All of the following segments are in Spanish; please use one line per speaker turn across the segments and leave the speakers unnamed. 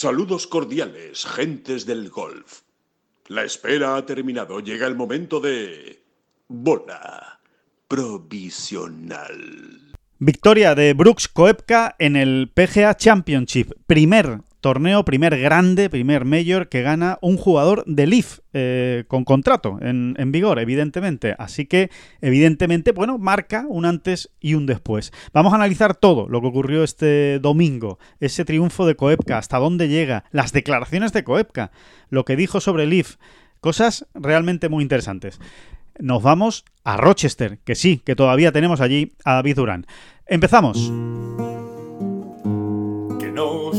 Saludos cordiales, gentes del golf. La espera ha terminado. Llega el momento de... Bola provisional.
Victoria de Brooks Koepka en el PGA Championship. Primer torneo, primer grande, primer mayor que gana un jugador de Leaf eh, con contrato en, en, vigor, evidentemente. Así que, evidentemente, bueno, marca un antes y un después. Vamos a analizar todo lo que ocurrió este domingo, ese triunfo de Koepka, hasta dónde llega, las declaraciones de Koepka, lo que dijo sobre Leaf, cosas realmente muy interesantes. Nos vamos a Rochester, que sí, que todavía tenemos allí a David Durán. Empezamos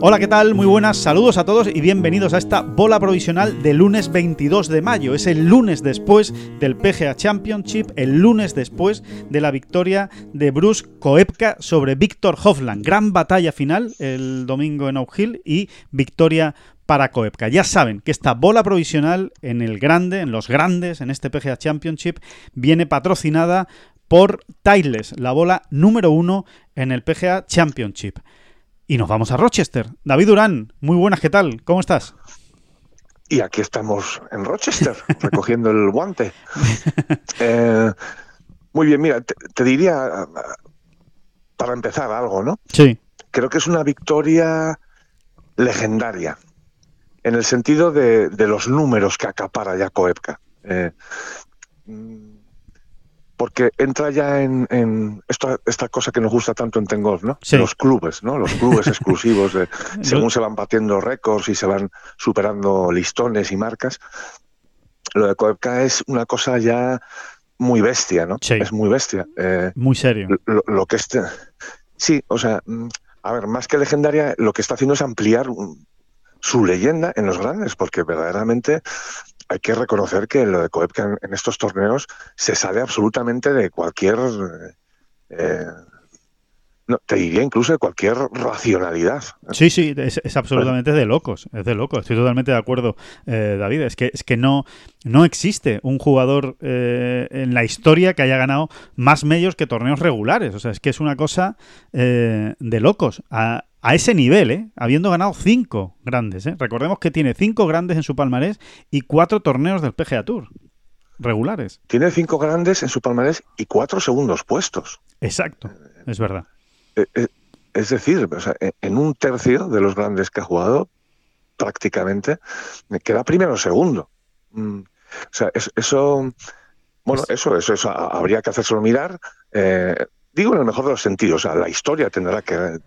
Hola, ¿qué tal? Muy buenas, saludos a todos y bienvenidos a esta bola provisional del lunes 22 de mayo. Es el lunes después del PGA Championship, el lunes después de la victoria de Bruce Koepka sobre Víctor Hovland. Gran batalla final el domingo en Oak Hill y victoria para Koepka. Ya saben que esta bola provisional en el grande, en los grandes, en este PGA Championship, viene patrocinada por Tiles, la bola número uno en el PGA Championship. Y nos vamos a Rochester. David Durán, muy buenas, ¿qué tal? ¿Cómo estás?
Y aquí estamos en Rochester, recogiendo el guante. Eh, muy bien, mira, te, diría, para empezar algo, ¿no?
Sí.
Creo que es una victoria legendaria, en el sentido de, los números que acapara ya Koepka. Eh, porque entra ya en, esta, cosa que nos gusta tanto en Tengolf, ¿no? Los clubes, ¿no? Los clubes exclusivos, de, según se van batiendo récords y se van superando listones y marcas. Lo de Koepka es una cosa ya muy bestia, ¿no? Es muy bestia.
Eh, muy serio.
Lo, que este, sí, o sea, mm, a ver, más que legendaria, lo que está haciendo es ampliar su leyenda en los grandes, porque verdaderamente hay que reconocer que lo de Koepka en, estos torneos se sale absolutamente de cualquier, eh, no, te diría incluso de cualquier racionalidad.
Sí, sí, es, absolutamente de locos, es de locos. Estoy totalmente de acuerdo, eh, David. Es que es que no no existe un jugador eh, en la historia que haya ganado más medios que torneos regulares. O sea, es que es una cosa de locos. A ese nivel, ¿eh? habiendo ganado cinco grandes. ¿eh? Recordemos que tiene cinco grandes en su palmarés y cuatro torneos del PGA Tour regulares.
Tiene cinco grandes en su palmarés y cuatro segundos puestos.
Exacto, es verdad.
Eh, eh, es decir, en un tercio de los grandes que ha jugado, prácticamente, queda primero o segundo. Mm, o sea, eso, bueno, eso, eso, eso habría que hacérselo mirar. Eh, digo en el mejor de los sentidos, o sea, la historia tendrá que,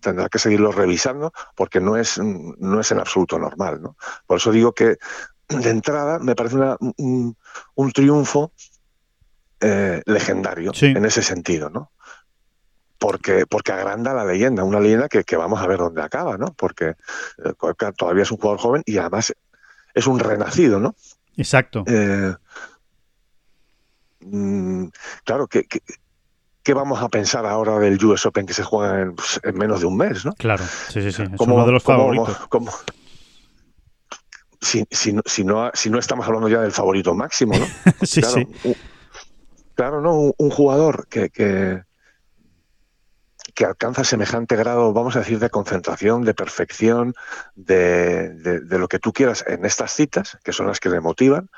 tendrá que seguirlo revisando porque no es, no es en absoluto normal. ¿no? Por eso digo que de entrada me parece un, triunfo eh, legendario en ese sentido, ¿no? Porque, porque agranda la leyenda, una leyenda que, vamos a ver dónde acaba, ¿no? Porque eh, todavía es un jugador joven y además es un renacido, ¿no?
Exacto.
Eh, mm, claro, que, ¿qué vamos a pensar ahora del US Open que se juega en, pues, menos de un mes? ¿no?
Claro, sí, sí, sí. Es uno de los favoritos.
si, si, no, si no estamos hablando ya del favorito máximo, ¿no?
sí,
claro,
sí.
Un, claro, ¿no? Un, jugador que, que, alcanza semejante grado, vamos a decir, de concentración, de perfección, de, de, lo que tú quieras en estas citas, que son las que le motivan,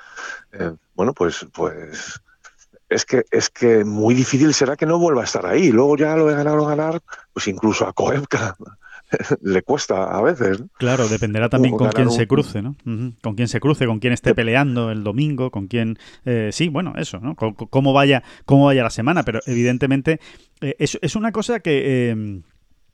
eh, bueno, pues, pues es que, es que muy difícil será que no vuelva a estar ahí. Luego ya lo de ganar o ganar, pues incluso a Koepka le cuesta a veces.
Claro, dependerá también con quién se cruce, ¿no? Con quién se cruce, con quién esté peleando el domingo, con quién... Eh, sí, bueno, eso, ¿no? cómo, vaya, cómo vaya la semana, pero evidentemente eh, es, una cosa que... Eh,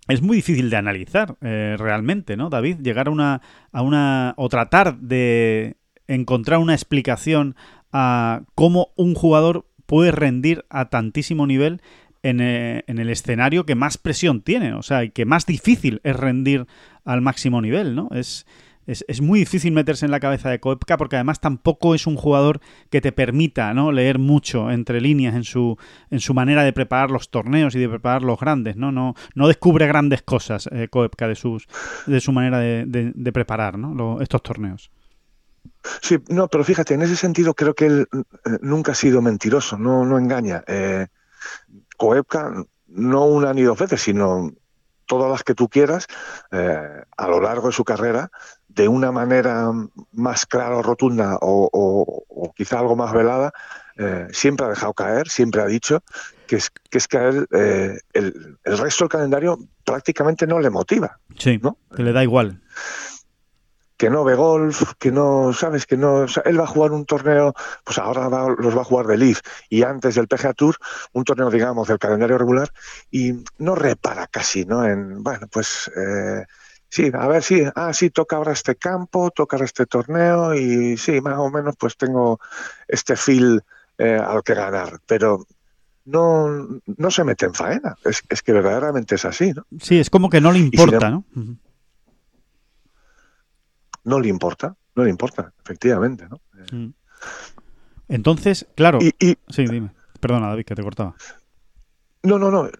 es muy difícil de analizar realmente, ¿no, David? Llegar a una, a una o tratar de encontrar una explicación a cómo un jugador puede rendir a tantísimo nivel en, eh, en, el escenario que más presión tiene, o sea, y que más difícil es rendir al máximo nivel, ¿no? Es, es, muy difícil meterse en la cabeza de Koepka porque además tampoco es un jugador que te permita ¿no? leer mucho entre líneas en su, en su manera de preparar los torneos y de preparar los grandes. No, no, no descubre grandes cosas eh, Koepka de, sus, de su manera de, preparar ¿no? estos torneos.
Sí, no, pero fíjate, en ese sentido creo que él eh, nunca ha sido mentiroso, no, no engaña. Eh, Koepka, no una ni dos veces, sino todas las que tú quieras, eh, a lo largo de su carrera, de una manera más clara o rotunda o, quizá algo más velada, eh, siempre ha dejado caer, siempre ha dicho que es que, es que a él eh, el, el, resto del calendario prácticamente no le motiva.
Sí,
¿no?
que le da igual
que no ve golf, que no, sabes, que no, él va a jugar un torneo, pues ahora los va a jugar de Leaf y antes del PGA Tour, un torneo, digamos, del calendario regular y no repara casi, ¿no? En, bueno, pues eh, sí, a ver, sí, ah, sí, toca ahora este campo, toca ahora este torneo y sí, más o menos pues tengo este feel eh, al que ganar, pero no, no se mete en faena, es, es, que verdaderamente es así, ¿no?
Sí, es como que no le importa, ¿no?
no le importa, no le importa, efectivamente, ¿no? Mm.
Entonces, claro. Y, sí, dime. Perdona, David, que te cortaba.
No, no, no.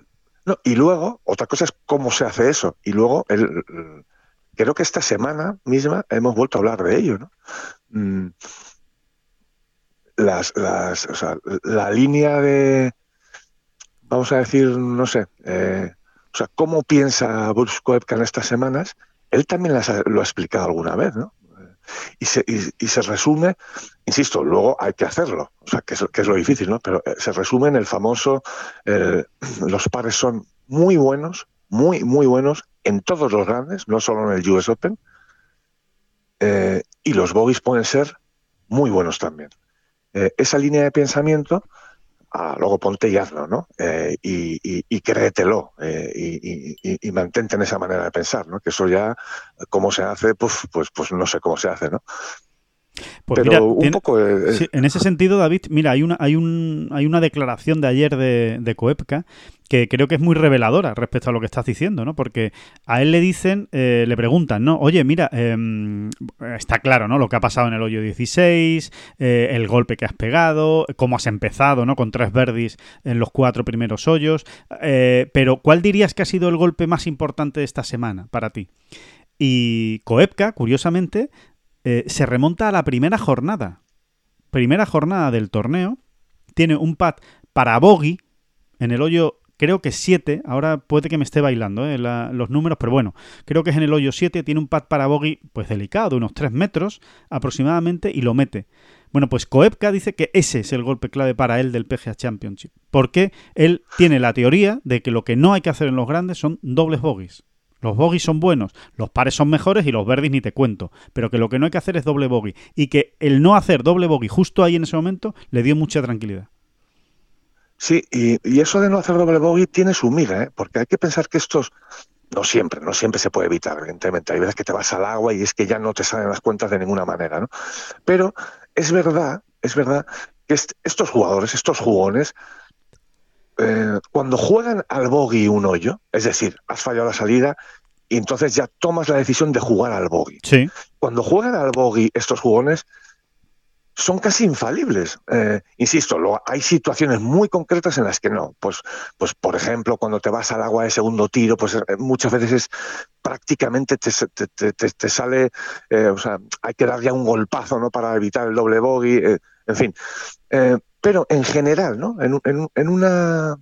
no. Y luego, otra cosa es cómo se hace eso. Y luego, el, creo que esta semana misma hemos vuelto a hablar de ello, ¿no? Mm. Las, las, o sea, la línea de, vamos a decir, no sé, eh, o sea, cómo piensa Bruce Koepka en estas semanas él también lo ha explicado alguna vez, ¿no? Y se, y, se, resume, insisto, luego hay que hacerlo, o sea, que es, lo difícil, ¿no? Pero eh, se resume en el famoso, los pares son muy buenos, muy, muy buenos en todos los grandes, no solo en el US Open, eh, y los bogies pueden ser muy buenos también. Eh, esa línea de pensamiento luego ponte y hazlo, ¿no? Eh, y, créetelo eh, y, mantente en esa manera de pensar, ¿no? Que eso ya, cómo se hace, pues, pues, pues no sé cómo se hace, ¿no?
Pues mira, en ese sentido, David, mira, hay una, hay un, hay una declaración de ayer de, de, Coepca que creo que es muy reveladora respecto a lo que estás diciendo, ¿no? Porque a él le dicen, eh, le preguntan, ¿no? Oye, mira, em, está claro, ¿no? Lo que ha pasado en el hoyo 16, eh, el golpe que has pegado, cómo has empezado, ¿no? Con tres verdis en los cuatro primeros hoyos. Eh, pero, ¿cuál dirías que ha sido el golpe más importante de esta semana para ti? Y Coepka, curiosamente, se remonta a la primera jornada. Primera jornada del torneo. Tiene un pad para bogey en el hoyo, creo que 7. Ahora puede que me esté bailando eh, los números, pero bueno, creo que es en el hoyo 7. Tiene un pad para bogey, pues delicado, de unos 3 metros aproximadamente, y lo mete. Bueno, pues Koepka dice que ese es el golpe clave para él del PGA Championship. Porque él tiene la teoría de que lo que no hay que hacer en los grandes son dobles bogies. Los bogies son buenos, los pares son mejores y los verdes ni te cuento. Pero que lo que no hay que hacer es doble bogey. Y que el no hacer doble bogey justo ahí en ese momento le dio mucha tranquilidad.
Sí, y, eso de no hacer doble bogey tiene su miga, ¿eh? porque hay que pensar que estos, no siempre, no siempre se puede evitar, evidentemente. Hay veces que te vas al agua y es que ya no te salen las cuentas de ninguna manera, ¿no? Pero es verdad, es verdad que estos jugadores, estos jugones, eh, cuando juegan al bogey un hoyo, es decir, has fallado la salida y entonces ya tomas la decisión de jugar al bogey.
Sí.
Cuando juegan al bogey estos jugones son casi infalibles. Eh, insisto, hay situaciones muy concretas en las que no. Pues, pues, por ejemplo, cuando te vas al agua de segundo tiro, pues eh, muchas veces es prácticamente te, te, sale, o sea, hay que dar ya un golpazo, ¿no? Para evitar el doble bogey, en fin pero en general, ¿no? En, una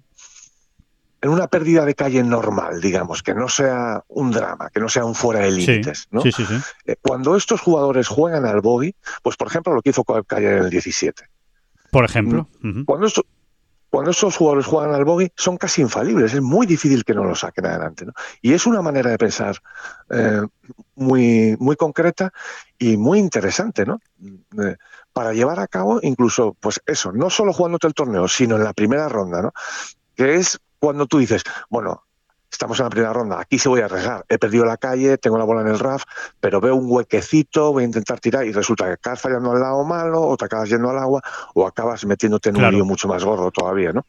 en una pérdida de calle normal, digamos, que no sea un drama, que no sea un fuera de límites, ¿no?
Sí, sí,
eh, cuando estos jugadores juegan al bogey, pues por ejemplo lo que hizo Calle en el 17.
Por ejemplo.
Mm. Cuando cuando estos jugadores juegan al bogey son casi infalibles, es muy difícil que no lo saquen adelante. ¿no? Y es una manera de pensar eh, muy, muy concreta y muy interesante, ¿no? Eh, para llevar a cabo incluso, pues eso, no solo jugándote el torneo, sino en la primera ronda, ¿no? Que es cuando tú dices, bueno, estamos en la primera ronda, aquí se voy a arriesgar. He perdido la calle, tengo la bola en el RAF, pero veo un huequecito, voy a intentar tirar y resulta que acabas fallando al lado malo, o te acabas yendo al agua, o acabas metiéndote en un lío mucho más gordo todavía, ¿no?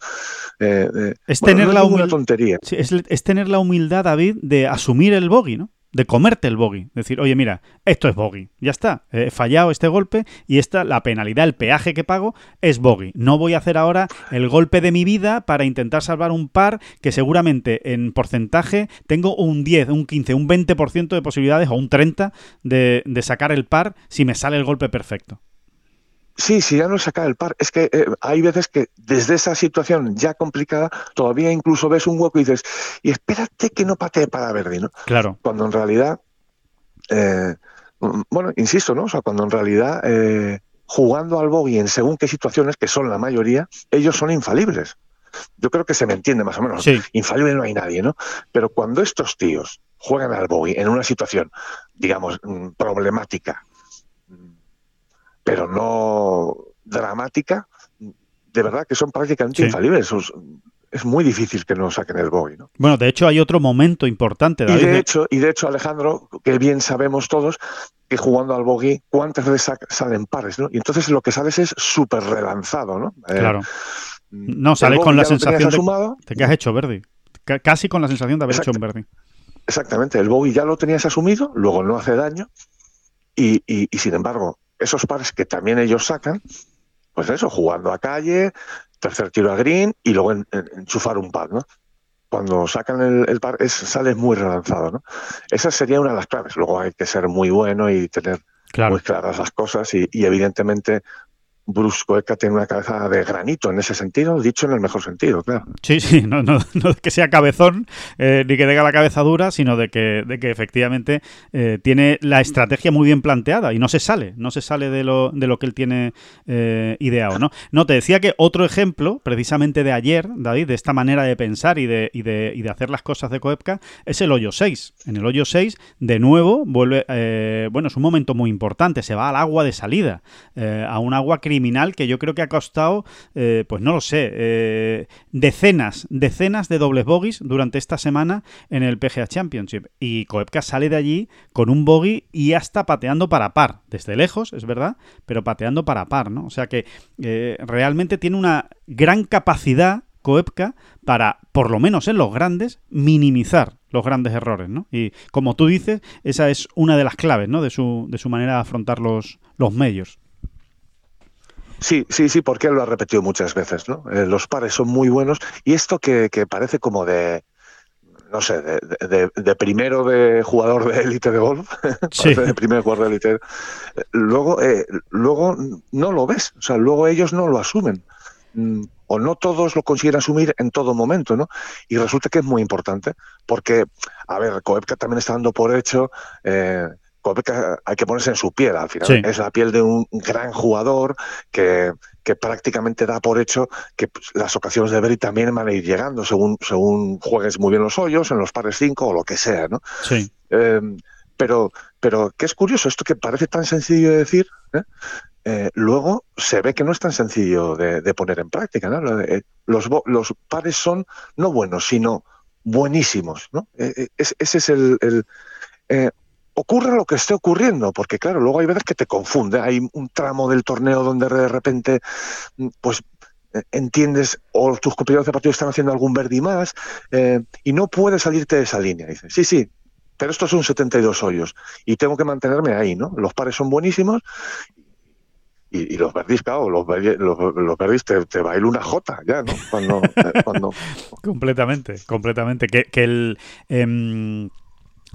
Eh, eh, es tener la humildad. tontería. es, es tener la humildad, David, de asumir el bogey, ¿no? De comerte el bogey. Decir, oye, mira, esto es bogey. Ya está. He fallado este golpe y esta, la penalidad, el peaje que pago es bogey. No voy a hacer ahora el golpe de mi vida para intentar salvar un par que seguramente en porcentaje tengo un 10, un 15, un 20% de posibilidades o un 30% de, de sacar el par si me sale el golpe perfecto.
Sí, sí, ya no saca el par. Es que eh, hay veces que desde esa situación ya complicada, todavía incluso ves un hueco y dices, y espérate que no patee para Verdi, ¿no?
Claro.
Cuando en realidad, eh, mm, bueno, insisto, ¿no? O sea, cuando en realidad eh, jugando al bogey en según qué situaciones, que son la mayoría, ellos son infalibles. Yo creo que se me entiende más o menos.
Sí.
Infalible no hay nadie, ¿no? Pero cuando estos tíos juegan al bogey en una situación, digamos, mm, problemática, pero no dramática, de verdad que son prácticamente infalibles. Es muy difícil que no saquen el bogey. ¿no?
Bueno, de hecho hay otro momento importante.
David. Y de hecho, y de hecho, Alejandro, que bien sabemos todos que jugando al bogey, cuántas veces salen pares, ¿no? Y entonces lo que sales es súper relanzado, ¿no?
Eh, claro. no, sales con la sensación de, que has hecho Verdi. casi con la sensación de haber hecho un Verdi.
Exactamente, el bogey ya lo tenías asumido, luego no hace daño, y, y sin embargo, esos pares que también ellos sacan, pues eso, jugando a calle, tercer tiro a green y luego enchufar un par, ¿no? Cuando sacan el, par, es, sale muy relanzado, ¿no? Esa sería una de las claves. Luego hay que ser muy bueno y tener muy claras las cosas y, y evidentemente Brusco Eka tiene una cabeza de granito en ese sentido, dicho en el mejor sentido, claro.
Sí, sí, no, no, no que sea cabezón eh, ni que tenga la cabeza dura, sino de que, de que efectivamente eh, tiene la estrategia muy bien planteada y no se sale, no se sale de lo, de lo que él tiene eh, ideado, ¿no? No, te decía que otro ejemplo, precisamente de ayer, David, de esta manera de pensar y de, y de, y de hacer las cosas de Coepka, es el hoyo 6. En el hoyo 6, de nuevo, vuelve, bueno, es un momento muy importante, se va al agua de salida, a un agua criminal criminal que yo creo que ha costado, eh, pues no lo sé, eh, decenas, decenas de dobles bogies durante esta semana en el PGA Championship. Y Koepka sale de allí con un bogey y hasta pateando para par, desde lejos, es verdad, pero pateando para par, ¿no? O sea que eh, realmente tiene una gran capacidad Koepka para, por lo menos en los grandes, minimizar los grandes errores, ¿no? Y como tú dices, esa es una de las claves, ¿no? De su, de su manera de afrontar los, los medios.
Sí, sí, sí, porque él lo ha repetido muchas veces, ¿no? Eh, los pares son muy buenos y esto que, parece como de, no sé, de, primero de jugador de élite de golf, de primer jugador de élite, eh, luego, eh, luego no lo ves, o sea, luego ellos no lo asumen. Mm, o no todos lo consiguen asumir en todo momento, ¿no? Y resulta que es muy importante, porque, a ver, Koepka también está dando por hecho hay que ponerse en su piel al final. Es la piel de un gran jugador que, que prácticamente da por hecho que pues, las ocasiones de Berry también van a ir llegando según, según juegues muy bien los hoyos, en los pares 5 o lo que sea, ¿no?
Sí.
Em, pero, pero qué es curioso, esto que parece tan sencillo de decir, ¿eh? Eh, luego se ve que no es tan sencillo de, poner en práctica. ¿no? Eh, los, los pares son no buenos, sino buenísimos. ¿no? ese es el, el ocurra lo que esté ocurriendo, porque claro, luego hay veces que te confunde, hay un tramo del torneo donde de repente, mm, pues eh, entiendes o tus compañeros de partido están haciendo algún verdi más eh, y no puedes salirte de esa línea. Dices, sí, sí, pero estos son 72 hoyos y tengo que mantenerme ahí, ¿no? Los pares son buenísimos y, los verdis, claro, los, los, verdis te, te baila una jota ya, ¿no? Cuando, eh,
completamente, completamente. Que, que el... Em,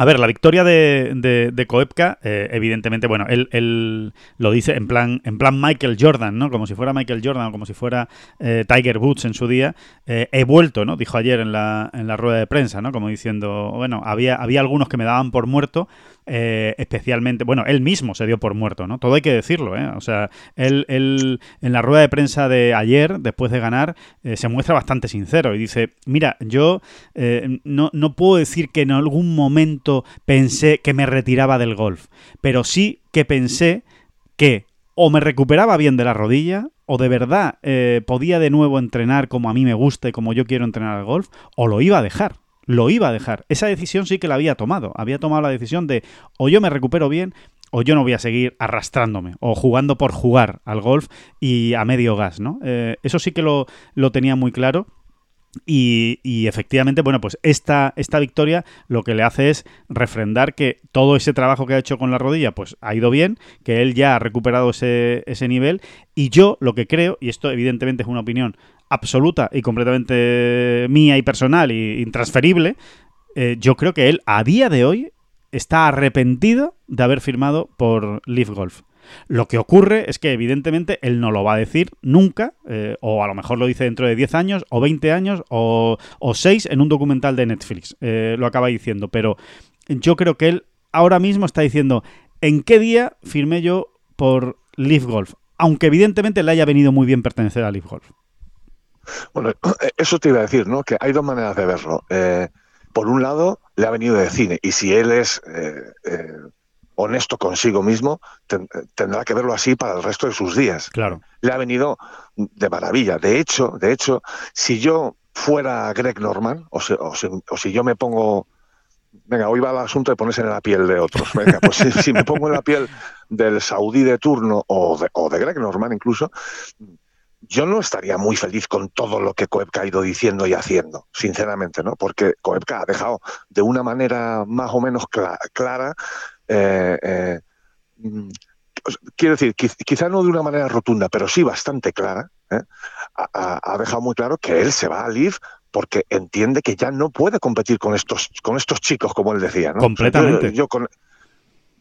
a ver, la victoria de, de, Koepka, eh, evidentemente, bueno, él, lo dice en plan, en plan Michael Jordan, ¿no? Como si fuera Michael Jordan o como si fuera eh, Tiger Woods en su día. Eh, he vuelto, ¿no? Dijo ayer en la, en la rueda de prensa, ¿no? Como diciendo, bueno, había, había algunos que me daban por muerto, eh, especialmente, bueno, él mismo se dio por muerto, ¿no? Todo hay que decirlo, ¿eh? O sea, él, él en la rueda de prensa de ayer, después de ganar, eh, se muestra bastante sincero y dice, mira, yo no, no puedo decir que en algún momento pensé que me retiraba del golf, pero sí que pensé que o me recuperaba bien de la rodilla, o de verdad podía de nuevo entrenar como a mí me gusta y como yo quiero entrenar al golf, o lo iba a dejar lo iba a dejar. Esa decisión sí que la había tomado. Había tomado la decisión de o yo me recupero bien o yo no voy a seguir arrastrándome o jugando por jugar al golf y a medio gas, ¿no? Eh, eso sí que lo, lo tenía muy claro. Y, efectivamente, bueno, pues esta, esta victoria lo que le hace es refrendar que todo ese trabajo que ha hecho con la rodilla, pues ha ido bien, que él ya ha recuperado ese, ese nivel. Y yo lo que creo, y esto evidentemente es una opinión absoluta y completamente mía y personal e intransferible, eh, yo creo que él a día de hoy está arrepentido de haber firmado por Leaf Golf. Lo que ocurre es que evidentemente él no lo va a decir nunca, eh, o a lo mejor lo dice dentro de 10 años, o 20 años, o, o 6 en un documental de Netflix. Eh, lo acaba diciendo, pero yo creo que él ahora mismo está diciendo, ¿en qué día firmé yo por Leaf Golf? Aunque evidentemente le haya venido muy bien pertenecer a Leaf Golf.
Bueno, eso te iba a decir, ¿no? Que hay dos maneras de verlo. Eh, por un lado, le ha venido de cine, y si él es honesto consigo mismo, ten, tendrá que verlo así para el resto de sus días.
Claro.
Le ha venido de maravilla. De hecho, de hecho, si yo fuera Greg Norman, o si, o si, o si yo me pongo venga, hoy va el asunto de ponerse en la piel de otros. Venga, pues si, si, me pongo en la piel del saudí de turno o de, o de Greg Norman incluso, yo no estaría muy feliz con todo lo que Koepka ha ido diciendo y haciendo, sinceramente, ¿no? Porque Koepka ha dejado de una manera más o menos clara, clara eh, eh, quiero decir, quizá no de una manera rotunda, pero sí bastante clara, ¿eh? ha, ha, dejado muy claro que él se va a Live porque entiende que ya no puede competir con estos, con estos chicos, como él decía. ¿no?
Completamente.
O sea, yo, yo con,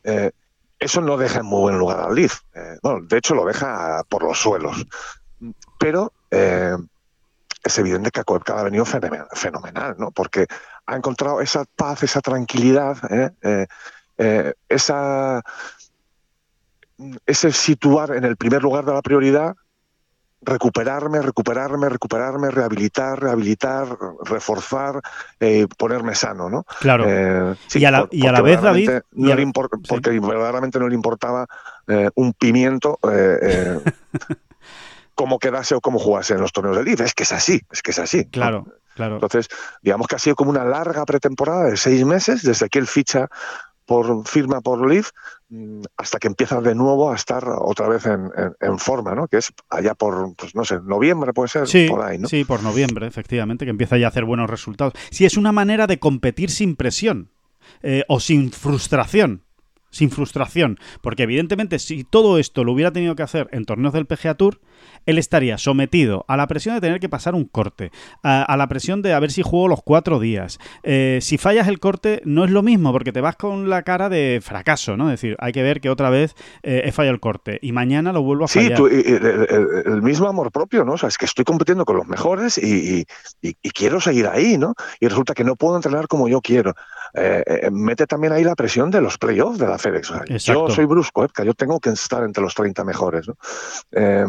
eh, eso no deja en muy buen lugar al. Eh, bueno, de hecho, lo deja por los suelos. Pero es evidente que a Koepka ha venido fenomenal, ¿no? Porque ha encontrado esa paz, esa tranquilidad, ¿eh? Eh, esa, ese situar en el primer lugar de la prioridad recuperarme, recuperarme, recuperarme, rehabilitar, rehabilitar, reforzar, eh, ponerme sano, ¿no?
Claro.
Eh, sí,
y, a la,
por,
y a la vez, David...
No le import, porque sí. verdaderamente no le importaba eh, un pimiento eh, cómo quedase o cómo jugase en los torneos de libre. Es que es así, es que es así.
Claro.
¿no?
Claro.
Entonces, digamos que ha sido como una larga pretemporada de seis meses desde que él ficha por firma por Leaf hasta que empieza de nuevo a estar otra vez en, en, en, forma, ¿no? Que es allá por, pues no sé, noviembre puede ser,
sí,
por ahí, ¿no?
Sí, por noviembre, efectivamente, que empieza ya a hacer buenos resultados. Sí, es una manera de competir sin presión eh, o sin frustración. Sin frustración, porque evidentemente si todo esto lo hubiera tenido que hacer en torneos del PGA Tour, él estaría sometido a la presión de tener que pasar un corte, a, a la presión de a ver si juego los cuatro días. Eh, si fallas el corte, no es lo mismo, porque te vas con la cara de fracaso, ¿no? Es decir, hay que ver que otra vez eh, he fallado el corte y mañana lo vuelvo a fallar.
Sí, tú, el, el, el, mismo amor propio, ¿no? O sea, es que estoy compitiendo con los mejores y, y, y quiero seguir ahí, ¿no? Y resulta que no puedo entrenar como yo quiero. Eh, eh, mete también ahí la presión de los playoffs de la FedEx. Yo soy Brusco, Epka, yo tengo que estar entre los 30 mejores, ¿no? Eh,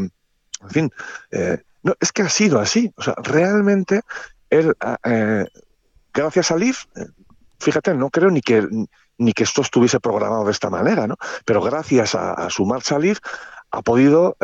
en fin, eh, no, es que ha sido así. O sea, realmente él, eh, gracias a Leaf, fíjate, no creo ni que, ni que esto estuviese programado de esta manera, ¿no? Pero gracias a, a su marcha Leaf ha podido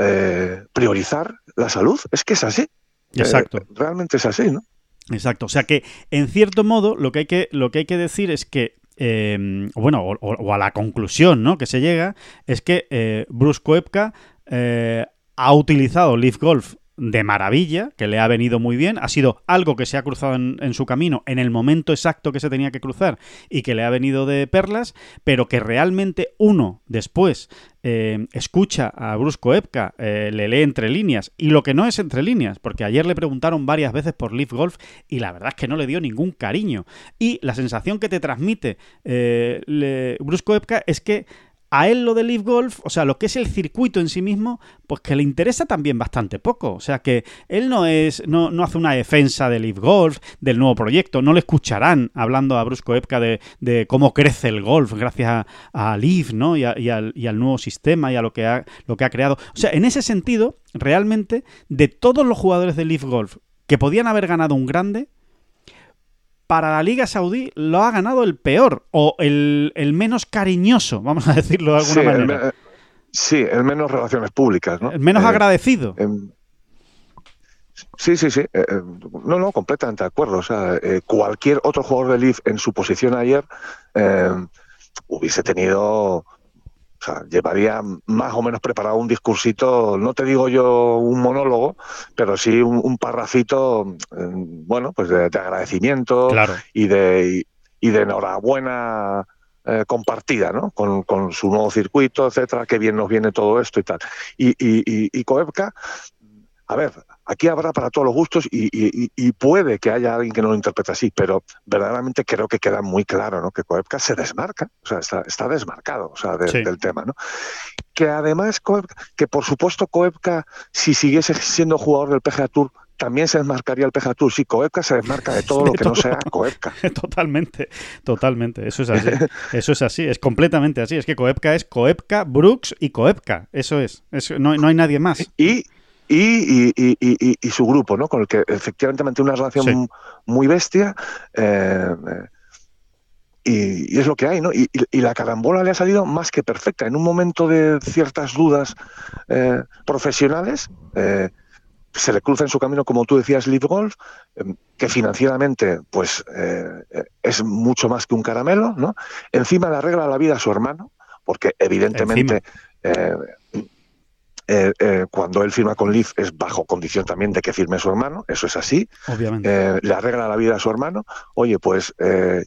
priorizar la salud. Es que es así.
Exacto.
realmente es así, ¿no?
Exacto. O sea que, en cierto modo, lo que hay que, lo que, hay que decir es que eh, bueno, o, o, a la conclusión ¿no? que se llega, es que eh, Bruce Koepka eh, ha utilizado Leaf Golf de maravilla, que le ha venido muy bien, ha sido algo que se ha cruzado en, su camino en el momento exacto que se tenía que cruzar y que le ha venido de perlas, pero que realmente uno después eh, escucha a Bruce Koepka, eh, le lee entre líneas, y lo que no es entre líneas, porque ayer le preguntaron varias veces por Leaf Golf y la verdad es que no le dio ningún cariño. Y la sensación que te transmite eh, le, Bruce Koepka es que a él lo de Leaf Golf, o sea, lo que es el circuito en sí mismo, pues que le interesa también bastante poco. O sea, que él no es, no, no hace una defensa de Leaf Golf, del nuevo proyecto, no le escucharán hablando a Brusco Epka de, de, cómo crece el golf gracias a, a Leaf, ¿no? Y, al, y, al, nuevo sistema y a lo que, ha, lo que ha creado. O sea, en ese sentido, realmente, de todos los jugadores de Leaf Golf que podían haber ganado un grande, para la Liga Saudí lo ha ganado el peor o el, el menos cariñoso, vamos a decirlo de alguna
sí,
manera.
El, sí, el menos relaciones públicas, ¿no?
El menos eh, agradecido.
Eh, Sí, sí, sí. Eh, eh, no, no, completamente de acuerdo. O sea, cualquier otro jugador de Leaf en su posición ayer hubiese tenido, sea, llevaría más o menos preparado un discursito, no te digo yo un monólogo, pero sí un, un parrafito, bueno, pues de, agradecimiento y de y, de enhorabuena compartida, ¿no? Con, con, su nuevo circuito, etcétera, qué bien nos viene todo esto y tal. Y, y, y, y Koepka, a ver, aquí habrá para todos los gustos y, puede que haya alguien que no lo interprete así, pero verdaderamente creo que queda muy claro ¿no? que Koepka se desmarca, o sea, está, desmarcado o sea, del tema. ¿no? Que además, que por supuesto Koepka, si siguiese siendo jugador del PGA Tour, también se desmarcaría el PGA Tour. Sí, Koepka se desmarca de todo lo que no sea Koepka.
Totalmente, totalmente. Eso es así. Eso es así, es completamente así. Es que Koepka es Koepka, Brooks y Koepka. Eso es. no, no hay nadie más.
Y y, y, y, su grupo, ¿no? Con el que efectivamente mantiene una relación muy bestia. Eh, y, es lo que hay, ¿no? Y, la carambola le ha salido más que perfecta. En un momento de ciertas dudas eh, profesionales, eh, se le cruza en su camino, como tú decías, Live Golf, que financieramente pues es mucho más que un caramelo, ¿no? Encima le arregla la vida a su hermano, porque evidentemente eh, eh, cuando él firma con Leaf es bajo condición también de que firme su hermano, eso es así.
Obviamente.
Eh, le arregla la vida a su hermano. Oye, pues,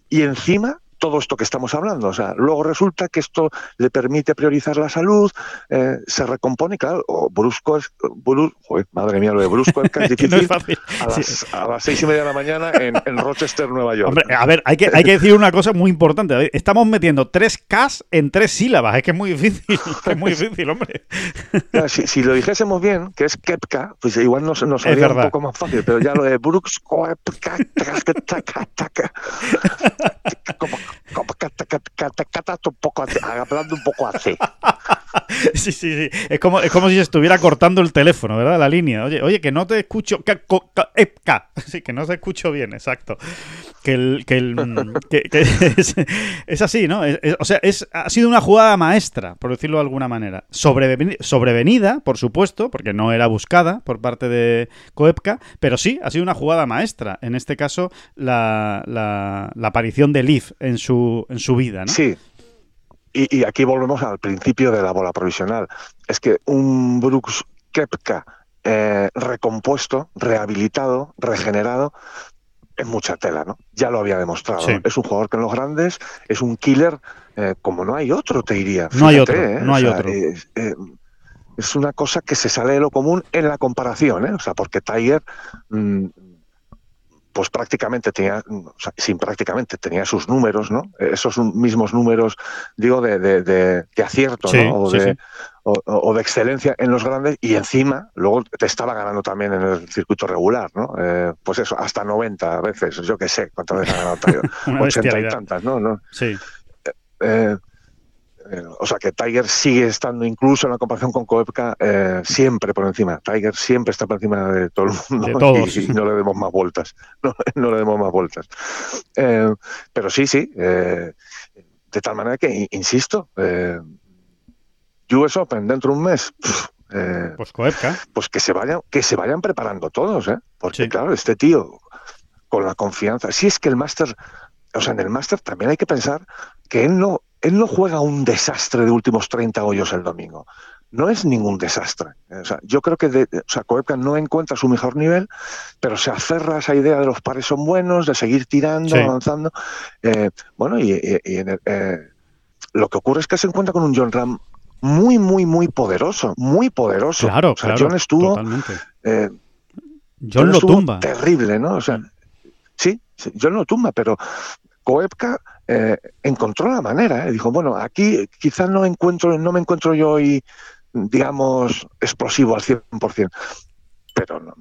y encima todo esto que estamos hablando. O sea, luego resulta que esto le permite priorizar la salud, eh, se recompone, claro, o brusco es, madre mía, lo de brusco es, es difícil. a, las, seis y media de la mañana en, Rochester, Nueva York.
Hombre, a ver, hay que, hay que decir una cosa muy importante. Estamos metiendo tres Ks en tres sílabas. Es que es muy difícil. Es muy difícil, hombre.
si, lo dijésemos bien, que es Kepka, pues igual nos, nos haría un poco más fácil, pero ya lo de Brusco, como, un poco hablando un poco así.
Sí, sí, sí. Es como, es como si estuviera cortando el teléfono, ¿verdad? La línea. Oye, oye, que no te escucho. Sí, que no te escucho bien, exacto. Que el. Que el es, así, ¿no? o sea, es, ha sido una jugada maestra, por decirlo de alguna manera. sobrevenida, por supuesto, porque no era buscada por parte de Koepka, pero sí, ha sido una jugada maestra. En este caso, la, la, la aparición de Leaf en su, en su vida, ¿no?
Sí. Y, aquí volvemos al principio de la bola provisional. Es que un Brooks Kepka eh, recompuesto, rehabilitado, regenerado, es mucha tela, ¿no? Ya lo había demostrado. Es un jugador que en los grandes es un killer eh, como no hay otro, te diría.
no hay otro, ¿eh? no hay otro.
es una cosa que se sale de lo común en la comparación, ¿eh? O sea, porque Tiger mm, pues prácticamente tenía, sin prácticamente, tenía sus números, ¿no? Esos mismos números, digo, de, de, acierto, ¿no? O, de, O, de excelencia en los grandes y encima luego te estaba ganando también en el circuito regular, ¿no? Eh, pues eso, hasta 90 veces, yo qué sé cuántas veces ha ganado 80 y tantas, ¿no? ¿no?
Sí.
Eh, eh eh, o sea que Tiger sigue estando incluso en la comparación con Koepka eh, siempre por encima. Tiger siempre está por encima de todo el mundo y, no le demos más vueltas. No, le demos más vueltas. Eh, pero sí, sí. de tal manera que, insisto, US Open dentro de un mes.
pues Koepka.
Pues que se vayan, que se vayan preparando todos, ¿eh? Porque claro, este tío con la confianza. Si es que el máster, o sea, en el máster también hay que pensar que él no él no juega un desastre de últimos 30 hoyos el domingo. No es ningún desastre. O sea, yo creo que de, o sea, Koepka no encuentra su mejor nivel, pero se aferra a esa idea de los pares son buenos, de seguir tirando, avanzando. Eh, bueno, y, eh, lo que ocurre es que se encuentra con un John Ram muy, muy, muy poderoso, muy poderoso.
Claro, claro.
John estuvo. Eh,
John, lo tumba.
Terrible, ¿no? O sea, sí, John lo tumba, pero Koepka eh, encontró la manera. ¿eh? Dijo, bueno, aquí quizás no encuentro, no me encuentro yo hoy, digamos, explosivo al 100%. Pero no,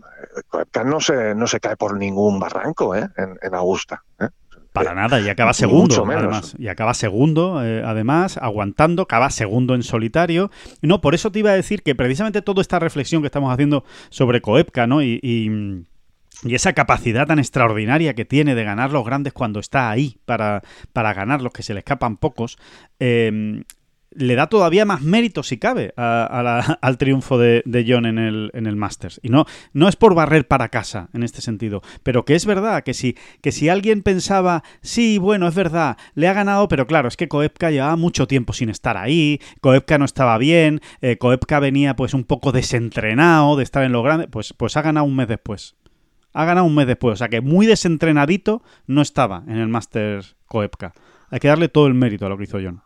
Koepka no se, no se cae por ningún barranco ¿eh? en, Augusta. ¿eh?
Para nada, y acaba segundo, además. Y acaba segundo, además, aguantando, acaba segundo en solitario. No, por eso te iba a decir que precisamente toda esta reflexión que estamos haciendo sobre Koepka, ¿no? y y esa capacidad tan extraordinaria que tiene de ganar los grandes cuando está ahí para, para ganar los que se le escapan pocos, eh, le da todavía más mérito, si cabe, al triunfo de, John en el, en el Masters. Y no, no es por barrer para casa en este sentido, pero que es verdad que si, que si alguien pensaba, sí, bueno, es verdad, le ha ganado, pero claro, es que Koepka llevaba mucho tiempo sin estar ahí, Koepka no estaba bien, eh, Koepka venía pues un poco desentrenado de estar en lo grande, pues, pues ha ganado un mes después. Ha ganado un mes después, o sea que muy desentrenadito no estaba en el Masters Koepka. Hay que darle todo el mérito a lo que hizo John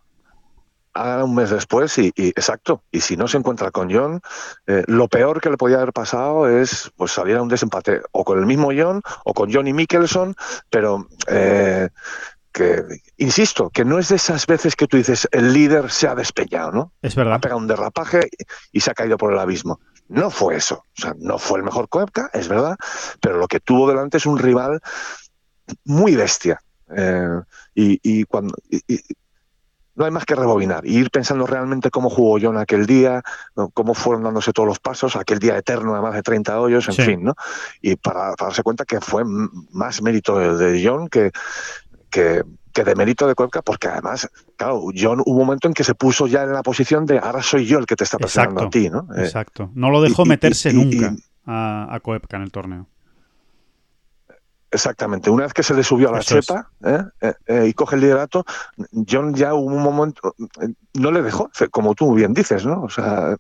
un mes después y, exacto. Y si no se encuentra con John, eh, lo peor que le podía haber pasado es pues salir a un desempate o con el mismo John o con Johnny Mickelson, pero eh, que insisto, que no es de esas veces que tú dices el líder se ha despeñado, ¿no?
Es verdad.
Ha pegado un derrapaje y se ha caído por el abismo. No fue eso. O sea, no fue el mejor Koepka, es verdad, pero lo que tuvo delante es un rival muy bestia. Eh, y, cuando no hay más que rebobinar y ir pensando realmente cómo jugó John aquel día, cómo fueron dándose todos los pasos, aquel día eterno, además de 30 hoyos, en fin, ¿no? Y para, darse cuenta que fue más mérito de, John que, que, de mérito de Cuenca, porque además, claro, John hubo un momento en que se puso ya en la posición de ahora soy yo el que te está presionando a ti, ¿no?
Eh, exacto. No lo dejó meterse nunca a, a Koepka en el torneo.
Exactamente. Una vez que se le subió a la chepa ¿eh? Eh, eh, y coge el liderato, John ya hubo un momento, no le dejó, como tú bien dices, ¿no? O sea,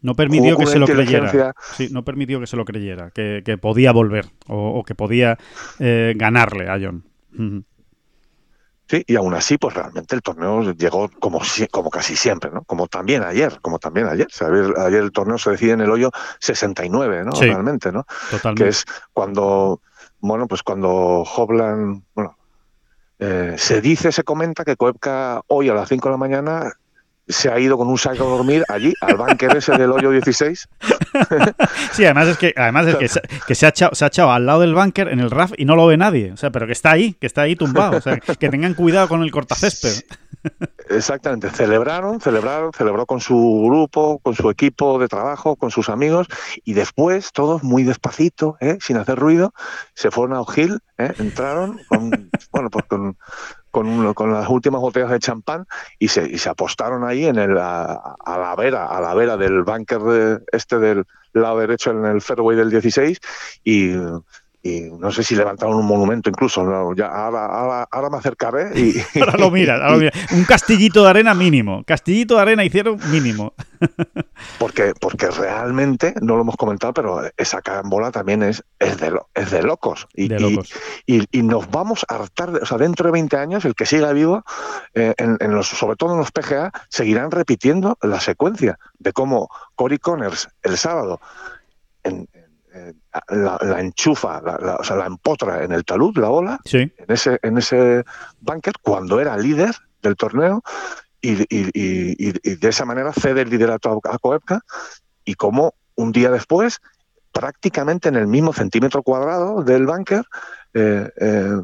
no permitió que se lo creyera. Sí, no permitió que se lo creyera, que, podía volver o, que podía ganarle a John.
Sí, y aún así, pues realmente el torneo llegó como, como casi siempre, ¿no? Como también ayer, como también ayer. ayer, el torneo se decide en el hoyo 69, ¿no? Realmente, ¿no?
Totalmente.
Que es cuando bueno, pues cuando Hoblan, bueno, eh, se dice, se comenta que Koepka hoy a las 5 de la mañana se ha ido con un saco a dormir allí, al banker ese del hoyo 16.
Sí, además es que, además es que, se, ha echado, se, ha echado, al lado del banker en el RAF y no lo ve nadie. O sea, pero que está ahí, que está ahí tumbado. O sea, que tengan cuidado con el cortacésped.
Exactamente, celebraron, celebraron, celebró con su grupo, con su equipo de trabajo, con sus amigos y después todos muy despacito, ¿eh? sin hacer ruido, se fueron a O'Hill, ¿eh? entraron con, bueno, pues con, con, con, las últimas botellas de champán y se, y se apostaron ahí en el, a, la vera, a la vera del bunker de, este del lado derecho en el fairway del 16 y y no sé si levantaron un monumento incluso, ya ahora, ahora, me acercaré y...
ahora lo miras, un castillito de arena mínimo, castillito de arena hicieron mínimo.
porque, porque realmente, no lo hemos comentado, pero esa carambola también es, es, de, es de locos. Y, Y, nos vamos a hartar, o sea, dentro de 20 años, el que siga vivo, eh, en, los, sobre todo en los PGA, seguirán repitiendo la secuencia de cómo Cory Connors el sábado en, eh, la, enchufa, la, o sea, la empotra en el talud, la bola, en ese, en ese bunker, cuando era líder del torneo, y, de esa manera cede el liderato a, a Koepka, y como un día después, prácticamente en el mismo centímetro cuadrado del bunker, eh, eh,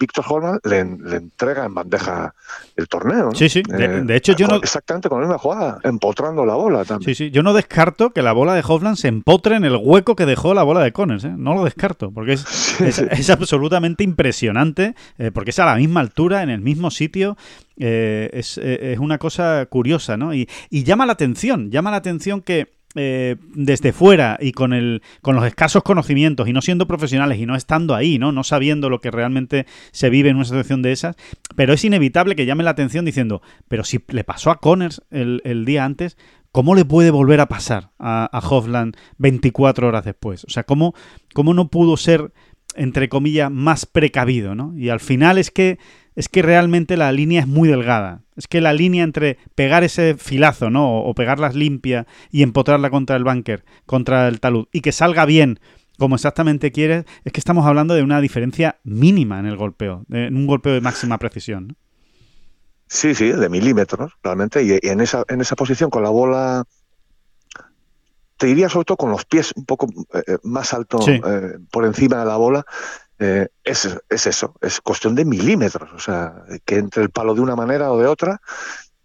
Víctor Holman le, entrega en bandeja el torneo.
Sí, sí. De, eh, hecho, yo no.
Exactamente con la misma jugada, empotrando la bola también.
Sí, sí. Yo no descarto que la bola de Hovland se empotre en el hueco que dejó la bola de Connors. ¿eh? No lo descarto, porque es, es, absolutamente impresionante, eh, porque es a la misma altura, en el mismo sitio. es, es, una cosa curiosa, ¿no? Y, y llama la atención, llama la atención que eh, desde fuera y con, el, con los escasos conocimientos y no siendo profesionales y no estando ahí, ¿no? no sabiendo lo que realmente se vive en una situación de esas, pero es inevitable que llame la atención diciendo, pero si le pasó a Connors el, día antes, ¿cómo le puede volver a pasar a, a Hofland 24 horas después? O sea, ¿cómo, ¿cómo no pudo ser, entre comillas, más precavido? ¿no? Y al final es que es que realmente la línea es muy delgada. Es que la línea entre pegar ese filazo, ¿no? O, pegarlas limpia y empotrarla contra el bunker, contra el talud, y que salga bien como exactamente quieres, es que estamos hablando de una diferencia mínima en el golpeo, en un golpeo de máxima precisión.
Sí, sí, de milímetros, realmente. Y, en, esa, en esa posición con la bola te diría sobre todo con los pies un poco eh, eh, más alto eh, por encima de la bola, eh, es, eso, es cuestión de milímetros, o sea, que entre el palo de una manera o de otra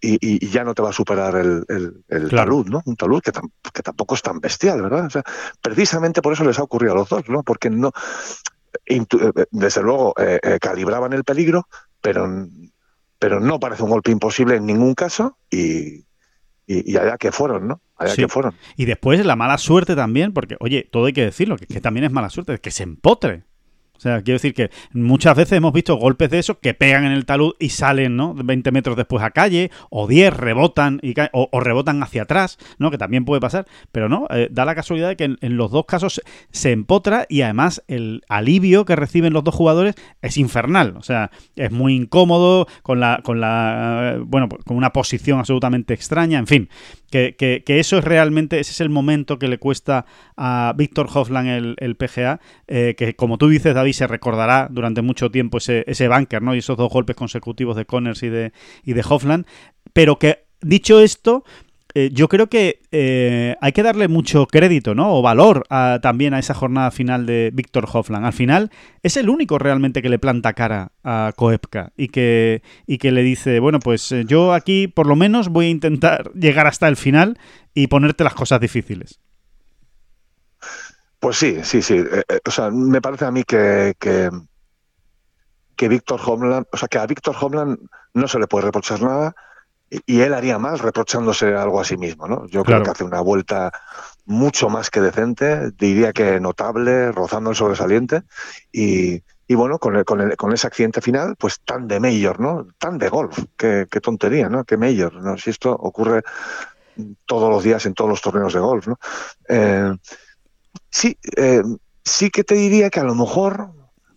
y, ya no te va a superar el, el, talud, ¿no? Un talud que, que, tampoco es tan bestial, ¿verdad? O sea, precisamente por eso les ha ocurrido a los dos, ¿no? Porque no, eh, desde luego, eh, calibraban el peligro, pero pero no parece un golpe imposible en ningún caso y, y, allá que fueron, ¿no? Allá que fueron.
Y después la mala suerte también, porque, oye, todo hay que decirlo, que, que también es mala suerte, que se empotre. O sea, quiero decir que muchas veces hemos visto golpes de esos que pegan en el talud y salen, ¿no? 20 metros después a calle, o 10 rebotan y o, rebotan hacia atrás, ¿no? Que también puede pasar, pero no, eh, da la casualidad de que en, los dos casos se empotra y además el alivio que reciben los dos jugadores es infernal. O sea, es muy incómodo, con la, con la, bueno, con una posición absolutamente extraña, en fin. Que, que, eso es realmente, ese es el momento que le cuesta a Víctor Hofland el, el PGA, eh, que como tú dices, David, se recordará durante mucho tiempo ese, ese ¿no? Y esos dos golpes consecutivos de Connors y de, y de Hofland, pero que, dicho esto, eh, yo creo que eh, hay que darle mucho crédito, ¿no? O valor también a esa jornada final de Víctor Hofland. Al final es el único realmente que le planta cara a Koepka y que, y que le dice, bueno, pues eh, yo aquí por lo menos voy a intentar llegar hasta el final y ponerte las cosas difíciles.
Pues sí, sí, sí. o sea, me parece a mí que, que, Víctor Homeland, o sea, que a Víctor Homeland no se le puede reprochar nada y él haría mal reprochándose algo a sí mismo, ¿no? Yo creo que hace una vuelta mucho más que decente, diría que notable, rozando el sobresaliente y, y bueno, con, el, con, el, con, ese accidente final, pues tan de mayor, ¿no? Tan de golf, qué, qué tontería, ¿no? Qué mayor, ¿no? Si esto ocurre todos los días en todos los torneos de golf, ¿no? Eh, sí, eh, sí que te diría que a lo mejor,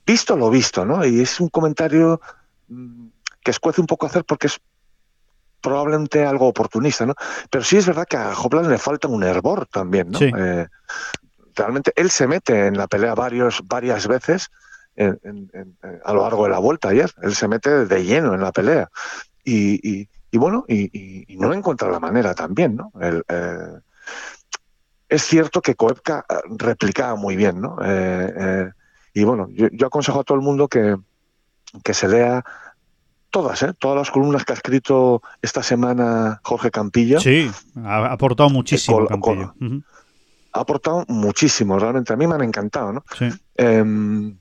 visto lo visto, ¿no? Y es un comentario mm, que escuece un poco hacer porque es probablemente algo oportunista, ¿no? Pero sí es verdad que a Hopland le falta un hervor también, ¿no? Eh, realmente él se mete en la pelea varios, varias veces a lo largo de la vuelta ayer. Él se mete de lleno en la pelea. Y, bueno, y, no encuentra la manera también, ¿no? Eh, es cierto que Koepka replicaba muy bien, ¿no? Eh, y bueno, yo, yo, aconsejo a todo el mundo que, que se lea todas, ¿eh? todas las columnas que ha escrito esta semana Jorge Campillo.
Sí, ha aportado muchísimo. Campillo.
Ha aportado muchísimo, realmente. A mí me han encantado, ¿no?
Sí.
Em,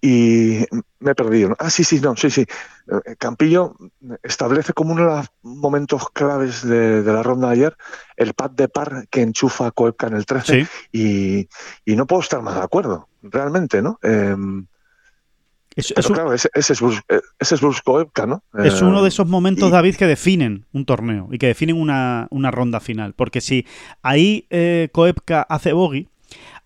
y me he perdido. Ah, sí, sí, no, sí, sí. Eh, Campillo establece como uno de los momentos claves de, la ronda de ayer el pad de par que enchufa a Koepka en el 13 y, y, no puedo estar más de acuerdo, realmente, ¿no? Eh, es, claro, ese, es Bruce, ese es Koepka, ¿no?
Es uno de esos momentos, David, que definen un torneo y que definen una, ronda final. Porque si ahí eh, Koepka hace bogey,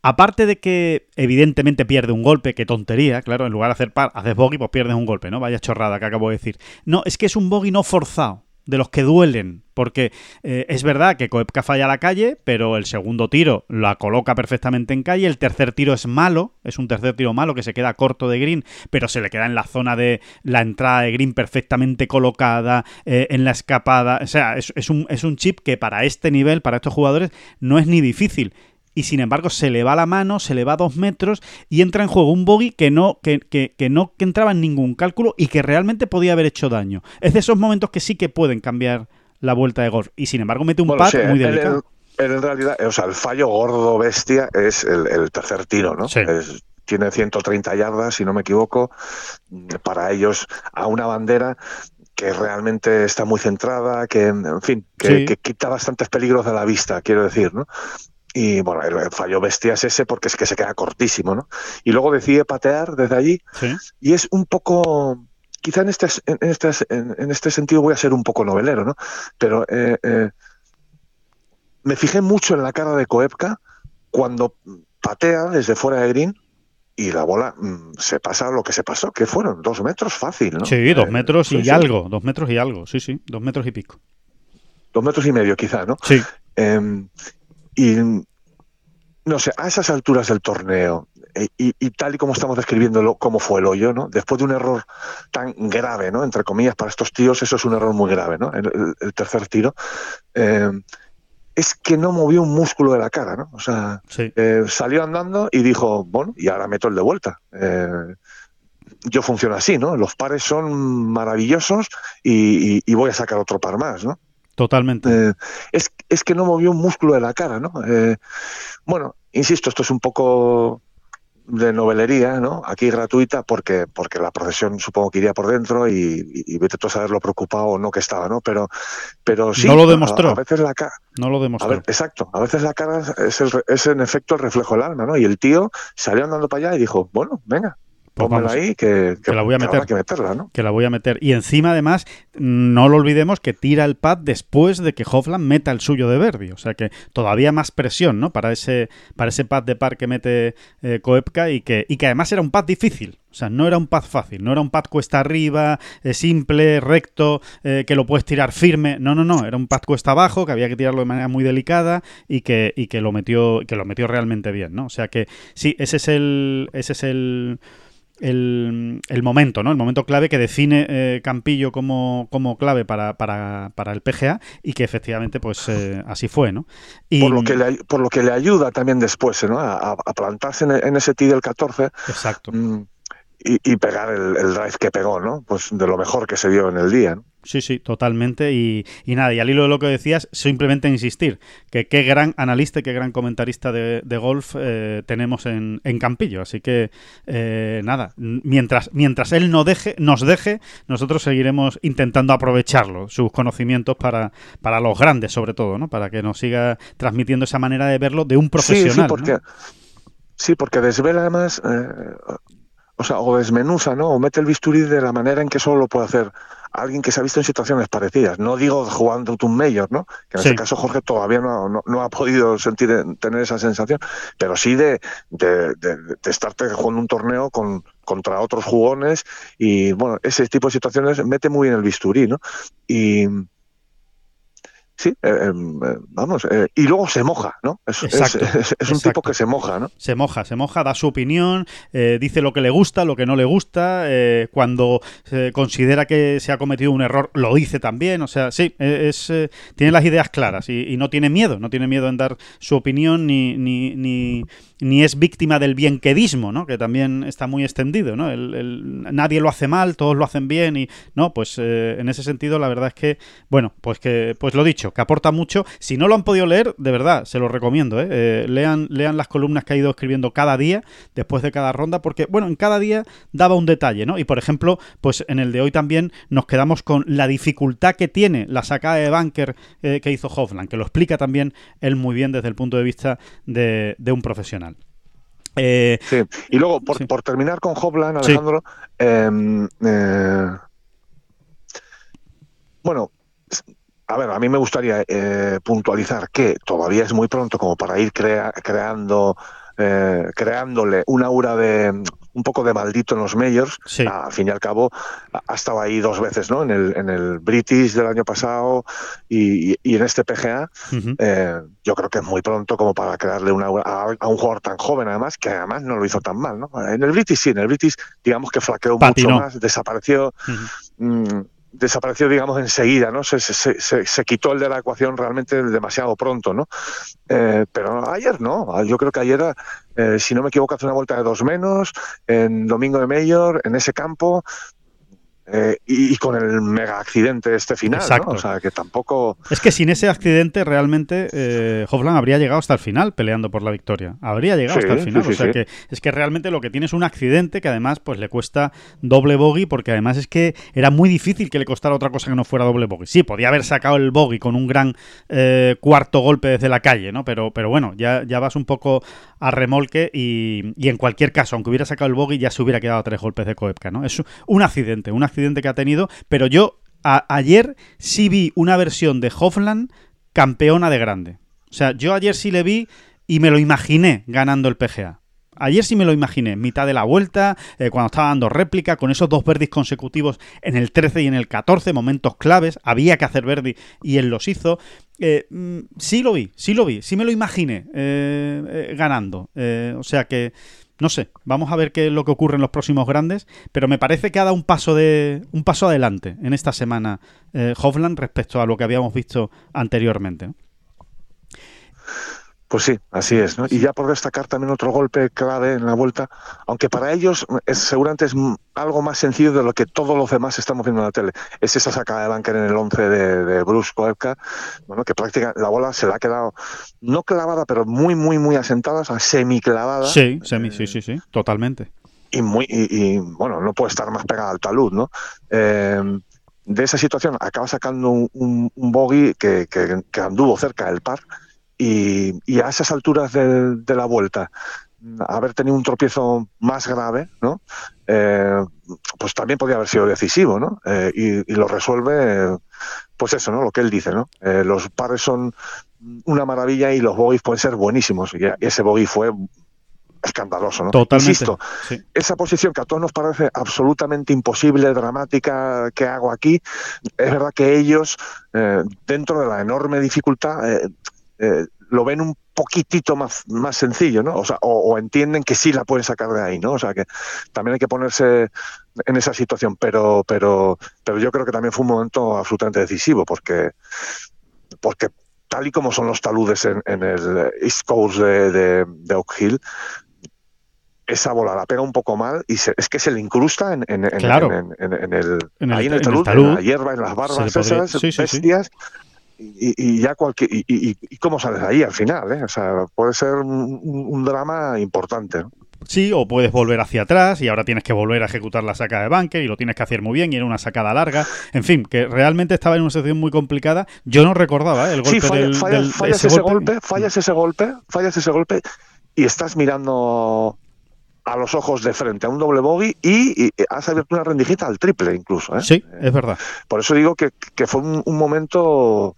aparte de que evidentemente pierde un golpe, qué tontería, claro, en lugar de hacer par, haces bogey, pues pierdes un golpe, ¿no? Vaya chorrada que acabo de decir. No, es que es un bogey no forzado de los que duelen, porque eh, es verdad que Koepka falla la calle, pero el segundo tiro la coloca perfectamente en calle, el tercer tiro es malo, es un tercer tiro malo que se queda corto de green, pero se le queda en la zona de la entrada de green perfectamente colocada, eh, en la escapada, o sea, es, un, es un chip que para este nivel, para estos jugadores, no es ni difícil y sin embargo se le va la mano, se le va dos metros y entra en juego un bogey que no, que, que, no que entraba en ningún cálculo y que realmente podía haber hecho daño. Es de esos momentos que sí que pueden cambiar la vuelta de golf y sin embargo mete un pat muy delicado.
en realidad, o sea, el fallo gordo bestia es el, tercer tiro, ¿no? tiene 130 yardas, si no me equivoco, para ellos a una bandera que realmente está muy centrada, que, en fin, que, que, quita bastantes peligros de la vista, quiero decir, ¿no? Y bueno, el, fallo bestia es ese porque es que se queda cortísimo, ¿no? Y luego decide patear desde allí. Y es un poco. Quizá en este, en, este, en este sentido voy a ser un poco novelero, ¿no? Pero eh, eh, me fijé mucho en la cara de Koepka cuando patea desde fuera de green y la bola mm, se pasa lo que se pasó, que fueron dos metros fácil, ¿no?
Sí, dos eh, metros y algo, dos metros y algo, sí, sí, dos metros y pico.
Dos metros y medio quizá, ¿no?
Sí.
Em, y no sé, a esas alturas del torneo, e, y, tal y como estamos describiéndolo, cómo fue el hoyo, ¿no? Después de un error tan grave, ¿no? Entre comillas, para estos tíos, eso es un error muy grave, ¿no? El, tercer tiro. Eh, es que no movió un músculo de la cara, ¿no? O sea, eh, salió andando y dijo, bueno, y ahora meto el de vuelta. Eh, yo funciono así, ¿no? Los pares son maravillosos y voy a sacar otro par más, ¿no?
Totalmente.
Eh, es, es, que no movió un músculo de la cara, ¿no? Eh, bueno, insisto, esto es un poco de novelería, ¿no? Aquí gratuita porque porque la procesión supongo que iría por dentro y, y, vete tú a saber lo preocupado o no que estaba, ¿no? Pero pero sí.
No lo demostró.
A, veces la cara.
No lo demostró.
exacto. A veces la cara es, el, es en efecto el reflejo del alma, ¿no? Y el tío salió andando para allá y dijo, bueno, venga, pues ahí, que,
la voy a meter.
Que, meterla, ¿no?
que la voy a meter. Y encima, además, no lo olvidemos que tira el pad después de que Hofland meta el suyo de Verdi. O sea que todavía más presión, ¿no? Para ese, para ese pad de par que mete eh, Koepka y que, y que además era un pad difícil. O sea, no era un pad fácil, no era un pad cuesta arriba, eh, simple, recto, eh, que lo puedes tirar firme. No, no, no. Era un pad cuesta abajo, que había que tirarlo de manera muy delicada y que, y que lo metió, que lo metió realmente bien, ¿no? O sea que sí, ese es el. Ese es el el, el, momento, ¿no? El momento clave que define eh, Campillo como, como clave para, para, para, el PGA y que efectivamente, pues eh, así fue, ¿no?
Y, por, lo que le, por lo que le ayuda también después, ¿no? A, a plantarse en, en, ese tee del 14.
Exacto.
Mm, y, y, pegar el, el, drive que pegó, ¿no? Pues de lo mejor que se dio en el día, ¿no?
Sí, sí, totalmente. Y, y, nada, y al hilo de lo que decías, simplemente insistir que qué gran analista y qué gran comentarista de, de golf eh, tenemos en, en, Campillo. Así que eh, nada, mientras, mientras él no deje, nos deje, nosotros seguiremos intentando aprovecharlo, sus conocimientos para, para los grandes, sobre todo, ¿no? Para que nos siga transmitiendo esa manera de verlo de un profesional.
Sí, sí porque, ¿no? sí, porque desvela además. Eh, o sea, o desmenuza, ¿no? O mete el bisturí de la manera en que solo lo puede hacer alguien que se ha visto en situaciones parecidas. No digo jugando un mayor, ¿no? Que en sí. este caso Jorge todavía no, no, no, ha podido sentir tener esa sensación, pero sí de, de, de, de estarte jugando un torneo con, contra otros jugones y bueno, ese tipo de situaciones mete muy en el bisturí, ¿no? Y Sí, eh, vamos, eh, y luego se moja, ¿no? Es,
exacto,
es, es, es un
exacto.
tipo que se moja, ¿no?
Se moja, se moja, da su opinión, eh, dice lo que le gusta, lo que no le gusta, eh, cuando considera que se ha cometido un error, lo dice también, o sea, sí, es, eh, tiene las ideas claras y, y, no tiene miedo, no tiene miedo en dar su opinión ni, ni, ni, ni es víctima del bienquedismo, ¿no? Que también está muy extendido, ¿no? El, el, nadie lo hace mal, todos lo hacen bien y, no, pues eh, en ese sentido la verdad es que, bueno, pues que, pues lo dicho, que aporta mucho. Si no lo han podido leer, de verdad, se lo recomiendo. ¿eh? Eh, lean, lean las columnas que ha ido escribiendo cada día, después de cada ronda, porque, bueno, en cada día daba un detalle, ¿no? Y, por ejemplo, pues en el de hoy también nos quedamos con la dificultad que tiene la sacada de bunker eh, que hizo Hoffland, que lo explica también él muy bien desde el punto de vista de, de un profesional.
Eh, sí. Y luego, por, sí. por terminar con Hopland, Alejandro, sí. eh, bueno, a ver, a mí me gustaría eh, puntualizar que todavía es muy pronto como para ir crea creando, eh, creándole una aura de un poco de maldito en los majors.
Sí.
Al fin y al cabo, ha estado ahí dos veces, ¿no? En el, en el British del año pasado y, y, en este PGA. Uh -huh. eh, yo creo que es muy pronto como para crearle una aura a, a, un jugador tan joven, además, que además no lo hizo tan mal, ¿no? En el British sí, en el British, digamos que flaqueó Patinó. mucho más, desapareció. Uh -huh. Desapareció, digamos, enseguida, ¿no? Se, se, se, se, quitó el de la ecuación realmente demasiado pronto, ¿no? Eh, pero ayer no, yo creo que ayer, eh, si no me equivoco, hace una vuelta de dos menos, en domingo de Mayor, en ese campo, eh, y, y, con el mega accidente este final,
Exacto.
¿no? O sea, que tampoco...
Es que sin ese accidente realmente eh, Hovland habría llegado hasta el final peleando por la victoria. Habría llegado sí, hasta el final. Sí, sí, o sea que es que realmente lo que tiene es un accidente que además pues le cuesta doble bogey porque además es que era muy difícil que le costara otra cosa que no fuera doble bogey. Sí, podía haber sacado el bogey con un gran eh, cuarto golpe desde la calle, ¿no? Pero, pero bueno, ya, ya vas un poco a remolque y, y en cualquier caso, aunque hubiera sacado el bogey ya se hubiera quedado a tres golpes de Koepka, ¿no? Es un accidente, un accidente accidente que ha tenido, pero yo ayer sí vi una versión de Hofland campeona de grande. O sea, yo ayer sí le vi y me lo imaginé ganando el PGA. Ayer sí me lo imaginé, mitad de la vuelta, eh, cuando estaba dando réplica, con esos dos verdis consecutivos en el 13 y en el 14, momentos claves, había que hacer verdi y él los hizo. Eh, mm, sí lo vi, sí lo vi, sí me lo imaginé eh, ganando. o sea que no sé, vamos a ver qué es lo que ocurre en los próximos grandes, pero me parece que ha dado un paso de un paso adelante en esta semana eh, Hovland respecto a lo que habíamos visto anteriormente.
Pues sí, así es, ¿no? Y ya por destacar también otro golpe clave en la vuelta, aunque para ellos es, seguramente es algo más sencillo de lo que todos los demás estamos viendo en la tele. Es esa sacada de banker en el 11 de, de Bruce Koepka, bueno, que prácticamente la bola se le ha quedado no clavada, pero muy, muy, muy asentada, o sea, semiclavada.
Sí, semi, sí, sí, sí, totalmente.
Y, muy, y, bueno, no puede estar más pegada al talud, ¿no? Eh, de esa situación acaba sacando un, un, un bogey que, que, que anduvo cerca del par y, a esas alturas de, la vuelta, haber tenido un tropiezo más grave, ¿no? Eh, pues también podría haber sido decisivo, ¿no? Eh, y, lo resuelve, pues eso, ¿no? Lo que él dice, ¿no? Eh, los pares son una maravilla y los bogies pueden ser buenísimos. Y ese bogey fue escandaloso, ¿no?
Totalmente.
Insisto, esa posición que a todos nos parece absolutamente imposible, dramática, que hago aquí, es verdad que ellos, dentro de la enorme dificultad, eh, lo ven un poquitito más, más sencillo, ¿no? O, sea, o, entienden que sí la pueden sacar de ahí, ¿no? O sea que también hay que ponerse en esa situación, pero, pero, pero yo creo que también fue un momento absolutamente decisivo, porque, porque tal y como son los taludes en, el East Coast de, Oak Hill, esa bola la pega un poco mal y es que se le incrusta en, en, el, ahí en el talud, en, la hierba, en las barbas esas bestias y, ya cualquier y, cómo sales ahí al final, ¿eh? o sea, puede ser un, drama importante. ¿no?
Sí, o puedes volver hacia atrás y ahora tienes que volver a ejecutar la saca de banque y lo tienes que hacer muy bien y era una sacada larga. En fin, que realmente estaba en una situación muy complicada. Yo no recordaba ¿eh? el golpe del,
fallas, ese, golpe. fallas ese golpe, fallas ese golpe y estás mirando a los ojos de frente a un doble bogey y, has abierto una rendijita al triple incluso. ¿eh?
Sí, es verdad.
Por eso digo que, fue un, momento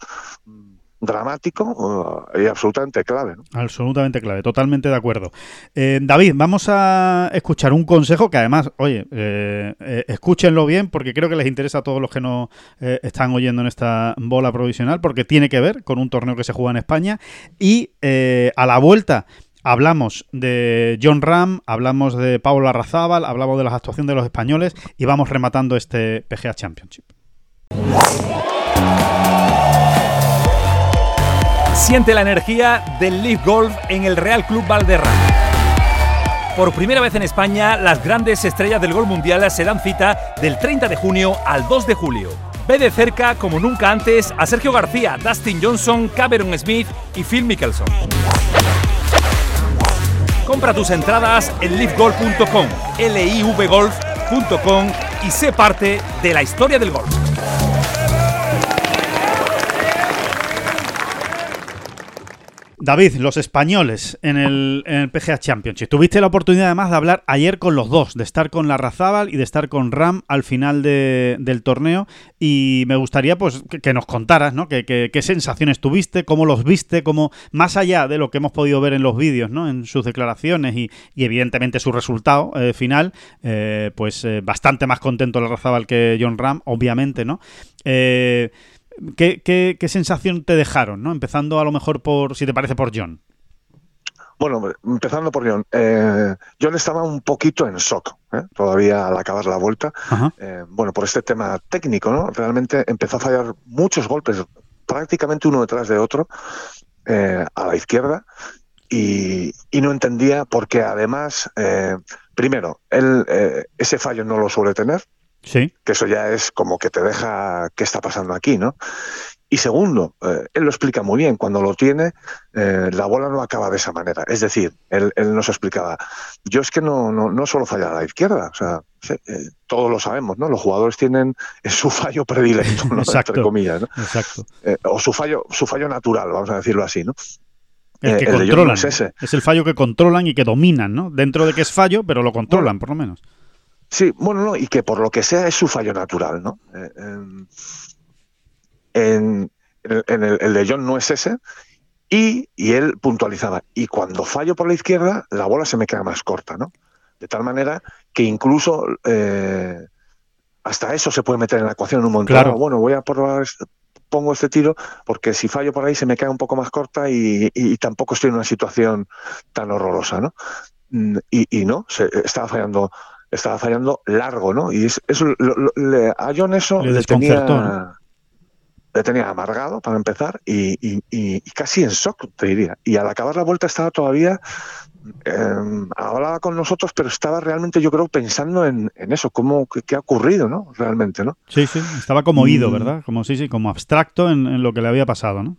dramático y absolutamente clave.
Absolutamente clave, totalmente de acuerdo. Eh, David, vamos a escuchar un consejo que además, oye, eh, escúchenlo bien porque creo que les interesa a todos los que nos están oyendo en esta bola provisional porque tiene que ver con un torneo que se juega en España y a la vuelta Hablamos de John Ram, hablamos de Paula Razábal, hablamos de las actuaciones de los españoles y vamos rematando este PGA Championship.
Siente la energía del Leaf Golf en el Real Club Valderrama. Por primera vez en España, las grandes estrellas del gol mundial se dan cita del 30 de junio al 2 de julio. Ve de cerca, como nunca antes, a Sergio García, Dustin Johnson, Cameron Smith y Phil Mickelson. Compra tus entradas en livegolf.com, livgolf.com y sé parte de la historia del golf.
David, los españoles en el, PGA Championship. Tuviste la oportunidad además de hablar ayer con los dos, de estar con la Razábal y de estar con Ram al final del torneo. Y me gustaría pues que, nos contaras, ¿no? Que, qué sensaciones tuviste, cómo los viste, cómo, más allá de lo que hemos podido ver en los vídeos, ¿no? En sus declaraciones y, evidentemente su resultado eh, final, eh, pues eh, bastante más contento la Razábal que John Ram, obviamente, ¿no? Eh, ¿Qué, sensación te dejaron? ¿no? Empezando a lo mejor por, si te parece, por John.
Bueno, empezando por John. Eh, John estaba un poquito en shock, ¿eh? todavía al acabar la vuelta. Eh, bueno, por este tema técnico, ¿no? Realmente empezó a fallar muchos golpes, prácticamente uno detrás de otro, a la izquierda, y, y, no entendía porque además, primero, él ese fallo no lo suele tener,
Sí.
Que eso ya es como que te deja qué está pasando aquí, ¿no? Y segundo, eh, él lo explica muy bien, cuando lo tiene, eh, la bola no acaba de esa manera. Es decir, él, nos explicaba, yo es que no, no, no solo fallar a la izquierda, o sea, eh, todos lo sabemos, ¿no? Los jugadores tienen su fallo predilecto, ¿no? entre comillas, ¿no?
Exacto.
o su fallo, su fallo natural, vamos a decirlo así, ¿no?
El que controlan. es, ese. es, el fallo que controlan y que dominan, ¿no? Dentro de que es fallo, pero lo controlan, por lo menos.
Sí, bueno, no, y que por lo que sea es su fallo natural, ¿no? Eh, en, el, de John no es ese, y, él puntualizaba, y cuando fallo por la izquierda, la bola se me queda más corta, ¿no? De tal manera que incluso eh, hasta eso se puede meter en la ecuación en un momento. Claro. Bueno, voy a probar, pongo este tiro, porque si fallo por ahí se me queda un poco más corta y, tampoco estoy en una situación tan horrorosa, ¿no? Mm, y, y no, se, estaba fallando estaba fallando largo, ¿no? Y eso, a John eso
le, tenía...
le tenía amargado para empezar y, y- y- y casi en shock, te diría. Y al acabar la vuelta estaba todavía, eh, hablaba con nosotros, pero estaba realmente, yo creo, pensando en, en eso, cómo, qué, qué ha ocurrido, ¿no? Realmente, ¿no?
Sí, sí, estaba como oído. ¿verdad? Como sí, sí, como abstracto en, en lo que le había pasado, ¿no?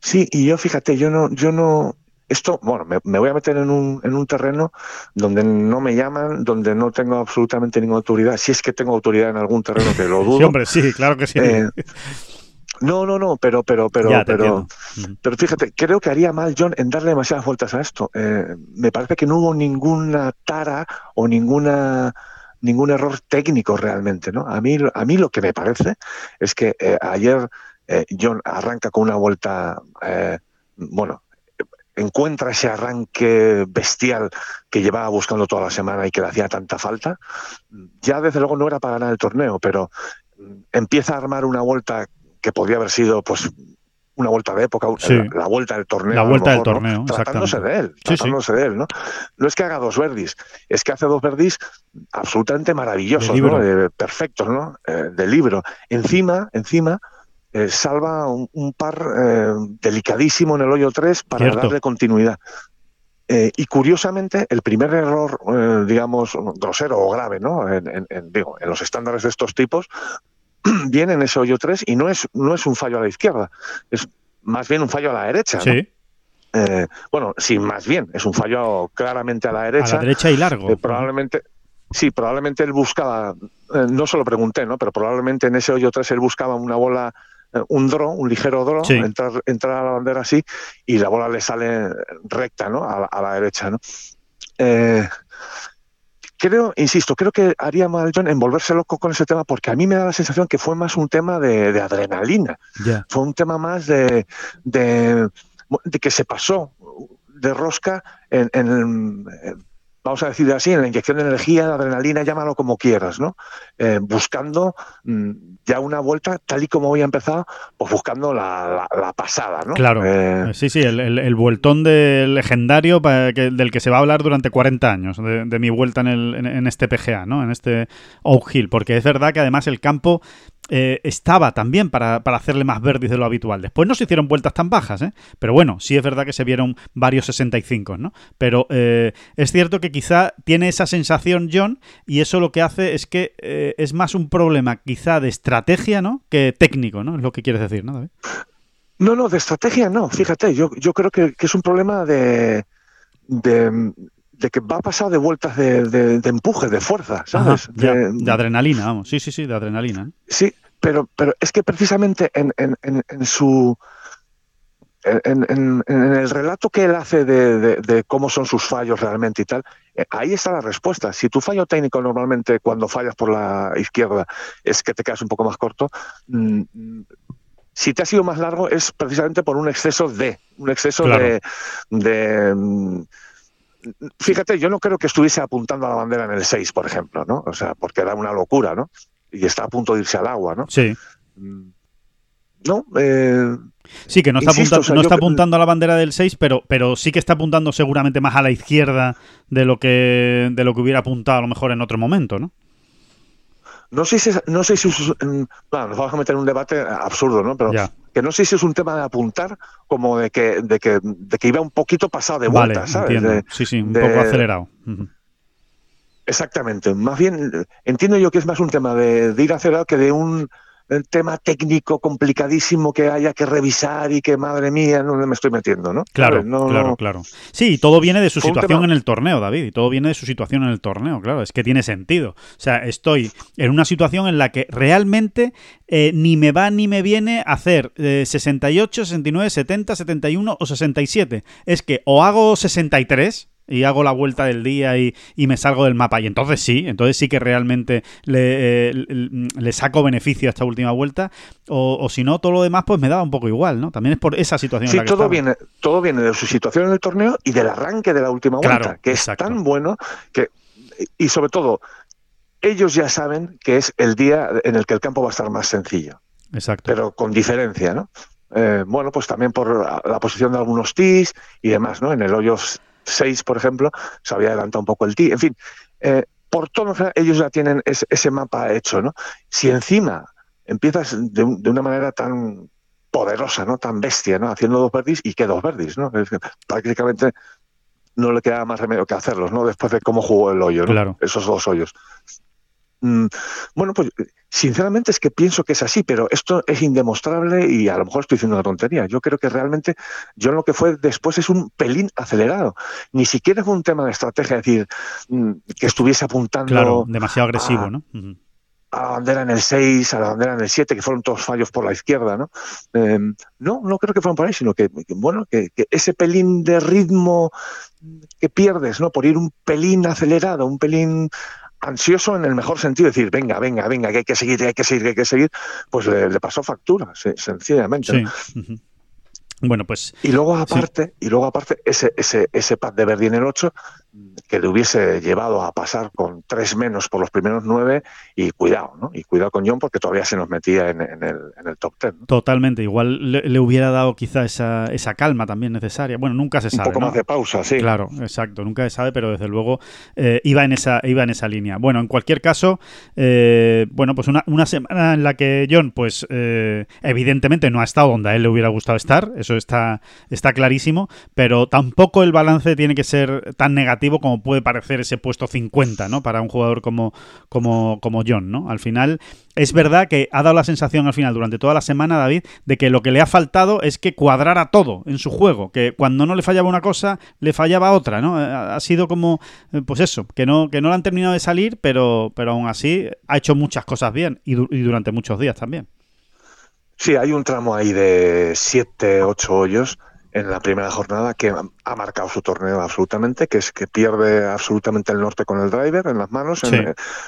Sí, y yo fíjate, yo no, yo no, esto, bueno, me, me voy a meter en un, en un terreno donde no me llaman, donde no tengo absolutamente ninguna autoridad. Si es que tengo autoridad en algún terreno, que lo dudo.
Sí, hombre, sí, claro que sí.
Eh, no, no, no, pero, pero, pero,
Ya,
pero, pero fíjate, creo que haría mal John en darle demasiadas vueltas a esto. Eh, me parece que no hubo ninguna tara o ninguna ningún error técnico realmente, ¿no? A mí, a mí lo que me parece es que eh, ayer eh, John arranca con una vuelta, eh, bueno, encuentra ese arranque bestial que llevaba buscando toda la semana y que le hacía tanta falta. Ya desde luego no era para ganar el torneo, pero mm, empieza a armar una vuelta que podría haber sido, pues, una vuelta de época,
Sí.
la, la vuelta del torneo.
La vuelta del torneo,
Tratándose de él,
Sí, sí.
tratándose de él, ¿no? No es que haga dos verdis, es que hace dos verdis absolutamente maravillosos. Eh, perfectos, ¿no? Eh, de libro. Encima, encima, eh, salva un, un par eh, delicadísimo en el hoyo 3 para
Cierto.
darle continuidad. Eh, y curiosamente, el primer error, digamos, grosero o grave, ¿no? En, en- en, digo, en los estándares de estos tipos, viene en ese hoyo 3 y no es, no es un fallo a la izquierda, es más bien un fallo a la derecha. ¿no?
Sí,
Eh, bueno, sí, más bien, es un fallo claramente a la
a
derecha.
la derecha y largo.
Eh, probablemente, sí, probablemente él buscaba, eh, no se lo pregunté, ¿no? Pero probablemente en ese hoyo 3 él buscaba una bola, un draw, un ligero draw,
Sí.
entrar, entrar a la bandera así y la bola le sale recta, ¿no? A la, a la derecha, ¿no? Eh, creo, insisto, creo que haría mal John en volverse loco con ese tema porque a mí me da la sensación que fue más un tema de, de adrenalina fue un tema más de, de, de que se pasó de rosca en, en, eh, vamos a decir así, en la inyección de energía, de adrenalina, llámalo como quieras, ¿no? Eh, buscando mm, ya una vuelta, tal y como había empezado, pues buscando la, la- la pasada, ¿no?
Claro.
Eh,
Sí, sí, el, el, el vueltón del legendario que- del que se va a hablar durante 40 años, de, de mi vuelta en, el, en, en este PGA, ¿no? En este Oak Hill, porque es verdad que además el campo eh, estaba también para, para hacerle más verdes de lo habitual. Después no se hicieron vueltas tan bajas, ¿eh? Pero bueno, sí es verdad que se vieron varios 65, ¿no? Pero eh, es cierto que quizá tiene esa sensación John y eso lo que hace es que eh, es más un problema quizá de estrategia, ¿no? Que técnico, ¿no? Es lo que quieres decir, ¿no, David?
No, no, de estrategia no. Fíjate, yo, yo creo que, que es un problema de, de, de que va pasado de vueltas de, de- empuje, de fuerza, ¿sabes?
Ajá,
De-
de adrenalina, vamos. Sí, sí, sí, de adrenalina.
Sí, pero, pero es que precisamente en, en- en- en su. En, en- en el relato que él hace de, de- de cómo son sus fallos realmente y tal, eh, ahí está la respuesta. Si tu fallo técnico normalmente cuando fallas por la izquierda es que te quedas un poco más corto, mm, si te ha sido más largo es precisamente por un exceso de, un exceso
Claro.
de, de, mm, Fíjate, yo no creo que estuviese apuntando a la bandera en el 6, por ejemplo, ¿no? O sea, porque era una locura, ¿no? Y está a punto de irse al agua, ¿no?
Sí.
Mm, No, eh,
Sí, que no está,
Insisto,
apunta-
o sea,
no está apuntando a la bandera del 6, pero, pero sí que está apuntando seguramente más a la izquierda de lo que de lo que hubiera apuntado a lo mejor en otro momento, ¿no?
no sé si es- no sé si es, mm, bueno, nos vamos a meter en un debate absurdo, ¿no? Pero
Ya.
que no sé si es un tema de apuntar como de que de que, de que iba un poquito pasado de
vale,
vuelta, ¿sabes?
entiendo.
De-
sí, sí, un
de-
poco acelerado. Ujú.
Exactamente. Más bien entiendo yo que es más un tema de, de ir acelerado que de un tema técnico complicadísimo que haya que revisar y que madre mía, no me estoy metiendo, ¿no?
Claro.
No,
claro,
no-
claro. Sí, y todo viene de su
Fue
situación en el torneo, David. Y todo viene de su situación en el torneo, claro. Es que tiene sentido. O sea, estoy en una situación en la que realmente eh, ni me va ni me viene hacer eh, 68, 69, 70, 71 o 67. Es que o hago 63 y hago la vuelta del día y, y me salgo del mapa. Y entonces sí, entonces sí que realmente le, eh, le- le saco beneficio a esta última vuelta. O, o si no, todo lo demás pues me daba un poco igual, ¿no? También es por esa situación en
Sí,
la que
todo
estaba.
viene, todo viene de su situación en el torneo y del arranque de la última
Claro,
vuelta, que
exacto.
es tan bueno que, y sobre todo, ellos ya saben que es el día en el que el campo va a estar más sencillo,
Exacto.
pero con diferencia, ¿no? Eh, bueno, pues también por la posición de algunos tees y demás, ¿no? En el hoyo 6, por ejemplo, se había adelantado un poco el tee. En fin, eh, por todo, ellos ya tienen ese, ese mapa hecho, ¿no? Si encima empiezas de, una manera tan poderosa, ¿no? Tan bestia, ¿no? Haciendo dos verdis y que dos verdis, ¿no? prácticamente no le queda más remedio que hacerlos, ¿no? Después de cómo jugó el hoyo, ¿no? Esos dos hoyos. Mm, bueno, pues sinceramente es que pienso que es así, pero esto es indemostrable y a lo mejor estoy diciendo una tontería. Yo creo que realmente yo lo que fue después es un pelín acelerado. Ni siquiera fue un tema de estrategia, es decir, mm, que estuviese apuntando.
Claro, demasiado agresivo, ¿no?
a la bandera en el 6, a la bandera en el 7, que fueron todos fallos por la izquierda, ¿no? Em, no, no creo que fueron por ahí, sino que, bueno, que, ese pelín de ritmo que pierdes, ¿no? Por ir un pelín acelerado, un pelín ansioso en el mejor sentido, decir, venga, venga, venga, que hay que seguir, que hay que seguir, que hay que seguir, pues le, pasó factura, sencillamente.
Bueno, pues.
Y luego aparte, y luego aparte, ese, ese, ese pad de Verdi en el 8 que le hubiese llevado a pasar con tres menos por los primeros nueve y cuidado, ¿no? Y cuidado con John porque todavía se nos metía en, el, en el, top ten.
Totalmente, igual le, hubiera dado quizá esa, esa, calma también necesaria. Bueno, nunca se sabe.
Un poco más de pausa, sí.
Claro, exacto, nunca se sabe, pero desde luego eh, iba, en esa, iba en esa línea. Bueno, en cualquier caso, eh, bueno, pues una, una, semana en la que John, pues eh, evidentemente no ha estado donde a él le hubiera gustado estar, eso está, está clarísimo, pero tampoco el balance tiene que ser tan negativo como puede parecer ese puesto 50, ¿no? Para un jugador como, como, como John, ¿no? Al final, es verdad que ha dado la sensación al final, durante toda la semana, David, de que lo que le ha faltado es que cuadrara todo en su juego, que cuando no le fallaba una cosa, le fallaba otra, ¿no? Ha sido como, eh, pues eso, que no, que no le han terminado de salir, pero, pero aún así ha hecho muchas cosas bien y, y durante muchos días también.
Sí, hay un tramo ahí de 7, 8 hoyos en la primera jornada que ha marcado su torneo absolutamente, que es que pierde absolutamente el norte con el driver en las manos. o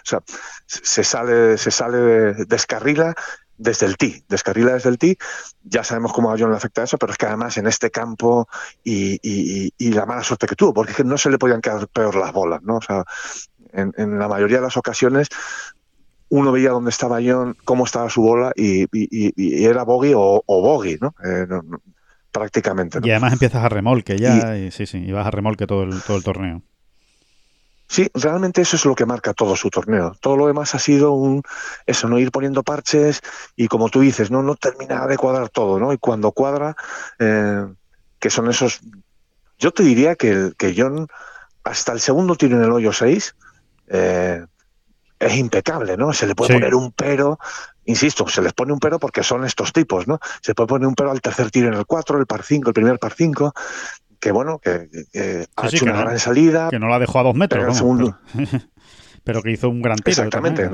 sea, se sale, se sale, descarrila desde el tee, descarrila desde el tee. Ya sabemos cómo a John le afecta eso, pero es que además en este campo y, y, la mala suerte que tuvo, porque no se le podían quedar peor las bolas, ¿no? O sea, en, la mayoría de las ocasiones uno veía dónde estaba John, cómo estaba su bola y, era bogey o, o bogey, ¿no? Eh, no prácticamente.
Y además empiezas a remolque ya, y, sí, sí, y vas a remolque todo el, todo el torneo.
Sí, realmente eso es lo que marca todo su torneo. Todo lo demás ha sido un eso, no ir poniendo parches y como tú dices, no, no termina de cuadrar todo, ¿no? Y cuando cuadra, eh, que son esos, yo te diría que, que John hasta el segundo tiro en el hoyo 6 eh, es impecable, ¿no? Se le puede poner un pero, insisto, se les pone un pero porque son estos tipos, ¿no? Se puede poner un pero al tercer tiro en el 4, el par 5, el primer par 5, que bueno, que, ha hecho una gran salida.
Que no la dejó a dos metros, pero, que hizo un gran tiro.
Exactamente.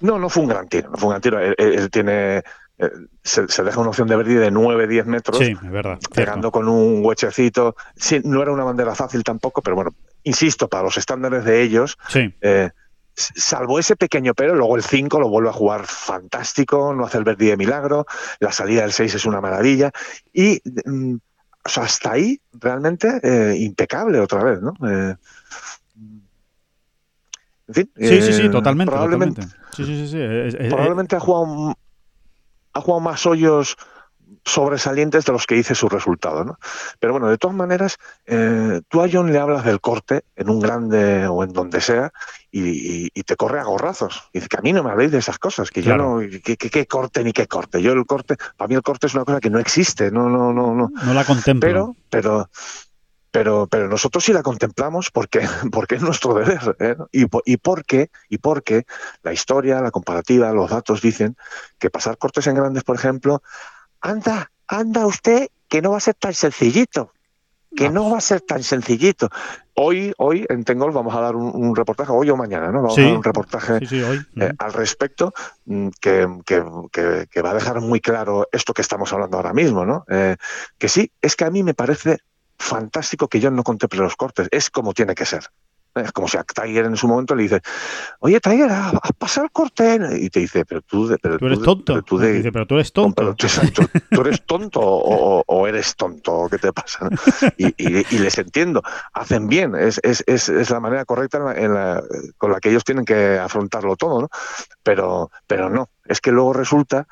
No, no, fue un gran tiro, no fue un gran tiro. Él, tiene... Eh, se, deja una opción de verde de 9-10 metros,
sí, es verdad,
pegando con un huechecito. Sí, no era una bandera fácil tampoco, pero bueno, insisto, para los estándares de ellos, eh, salvo ese pequeño pero, luego el 5 lo vuelve a jugar fantástico, no hace el verde de milagro, la salida del 6 es una maravilla y mm, hasta ahí realmente eh, impecable otra vez, ¿no? Eh,
en fin, sí, sí, sí, totalmente.
Probablemente, probablemente ha jugado ha jugado más hoyos sobresalientes de los que dice su resultado. ¿no? Pero bueno, de todas maneras, eh, tú a John le hablas del corte en un grande o en donde sea y, te corre a gorrazos. Y dice que a mí no me habléis de esas cosas, que yo no, que, corte ni qué corte. Yo el corte, para mí el corte es una cosa que no existe, no, no, no, no.
No la contemplo.
Pero, pero, pero, pero nosotros sí la contemplamos porque, porque es nuestro deber. ¿eh? Y, y, porque, y porque la historia, la comparativa, los datos dicen que pasar cortes en grandes, por ejemplo, anda, anda usted, que no va a ser tan sencillito, que no, va a ser tan sencillito. Hoy, hoy en Tengol vamos a dar un, reportaje, hoy o mañana, ¿no? Vamos a dar un reportaje eh, al respecto mm, que, que, va a dejar muy claro esto que estamos hablando ahora mismo, ¿no? Eh, que sí, es que a mí me parece fantástico que yo no contemple los cortes, es como tiene que ser. Es como si a Tiger en su momento le dice, oye Tiger, has pasado el corte. Y te dice, pero tú, pero
tú eres tonto. Pero tú, dice, pero tú eres tonto.
tú, eres tonto o, eres tonto, ¿qué te pasa? Y, les entiendo, hacen bien, es, es, es, la manera correcta en la, con la que ellos tienen que afrontarlo todo, ¿no? Pero, pero no, es que luego resulta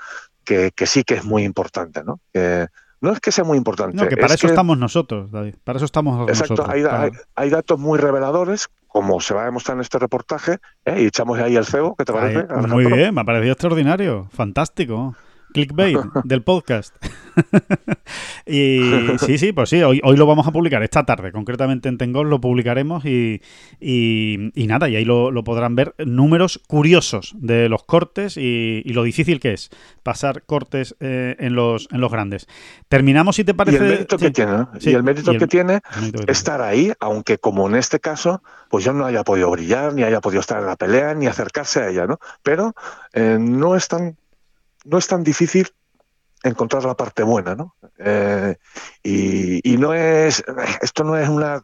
que, que sí que es muy importante, ¿no? Que, no es que sea muy importante.
No, que para eso estamos nosotros, David. Para eso estamos
exacto,
nosotros.
Hay, hay, datos muy reveladores como se va a demostrar en este reportaje, ¿eh? y echamos ahí el cebo, ¿qué te parece?
muy bien, me ha parecido extraordinario, fantástico clickbait del podcast. y sí, sí, pues sí, hoy, hoy lo vamos a publicar, esta tarde, concretamente en Tengol lo publicaremos y, y, nada, y ahí lo, podrán ver. Números curiosos de los cortes y, lo difícil que es pasar cortes eh, en, los, en los grandes. Terminamos, si te parece...
Y el mérito que tiene, y el mérito, que, tiene. estar ahí, aunque como en este caso, pues yo no haya podido brillar, ni haya podido estar en la pelea, ni acercarse a ella, ¿no? Pero eh, no es tan no es tan difícil encontrar la parte buena, ¿no? Eh, y, no es, esto no es una,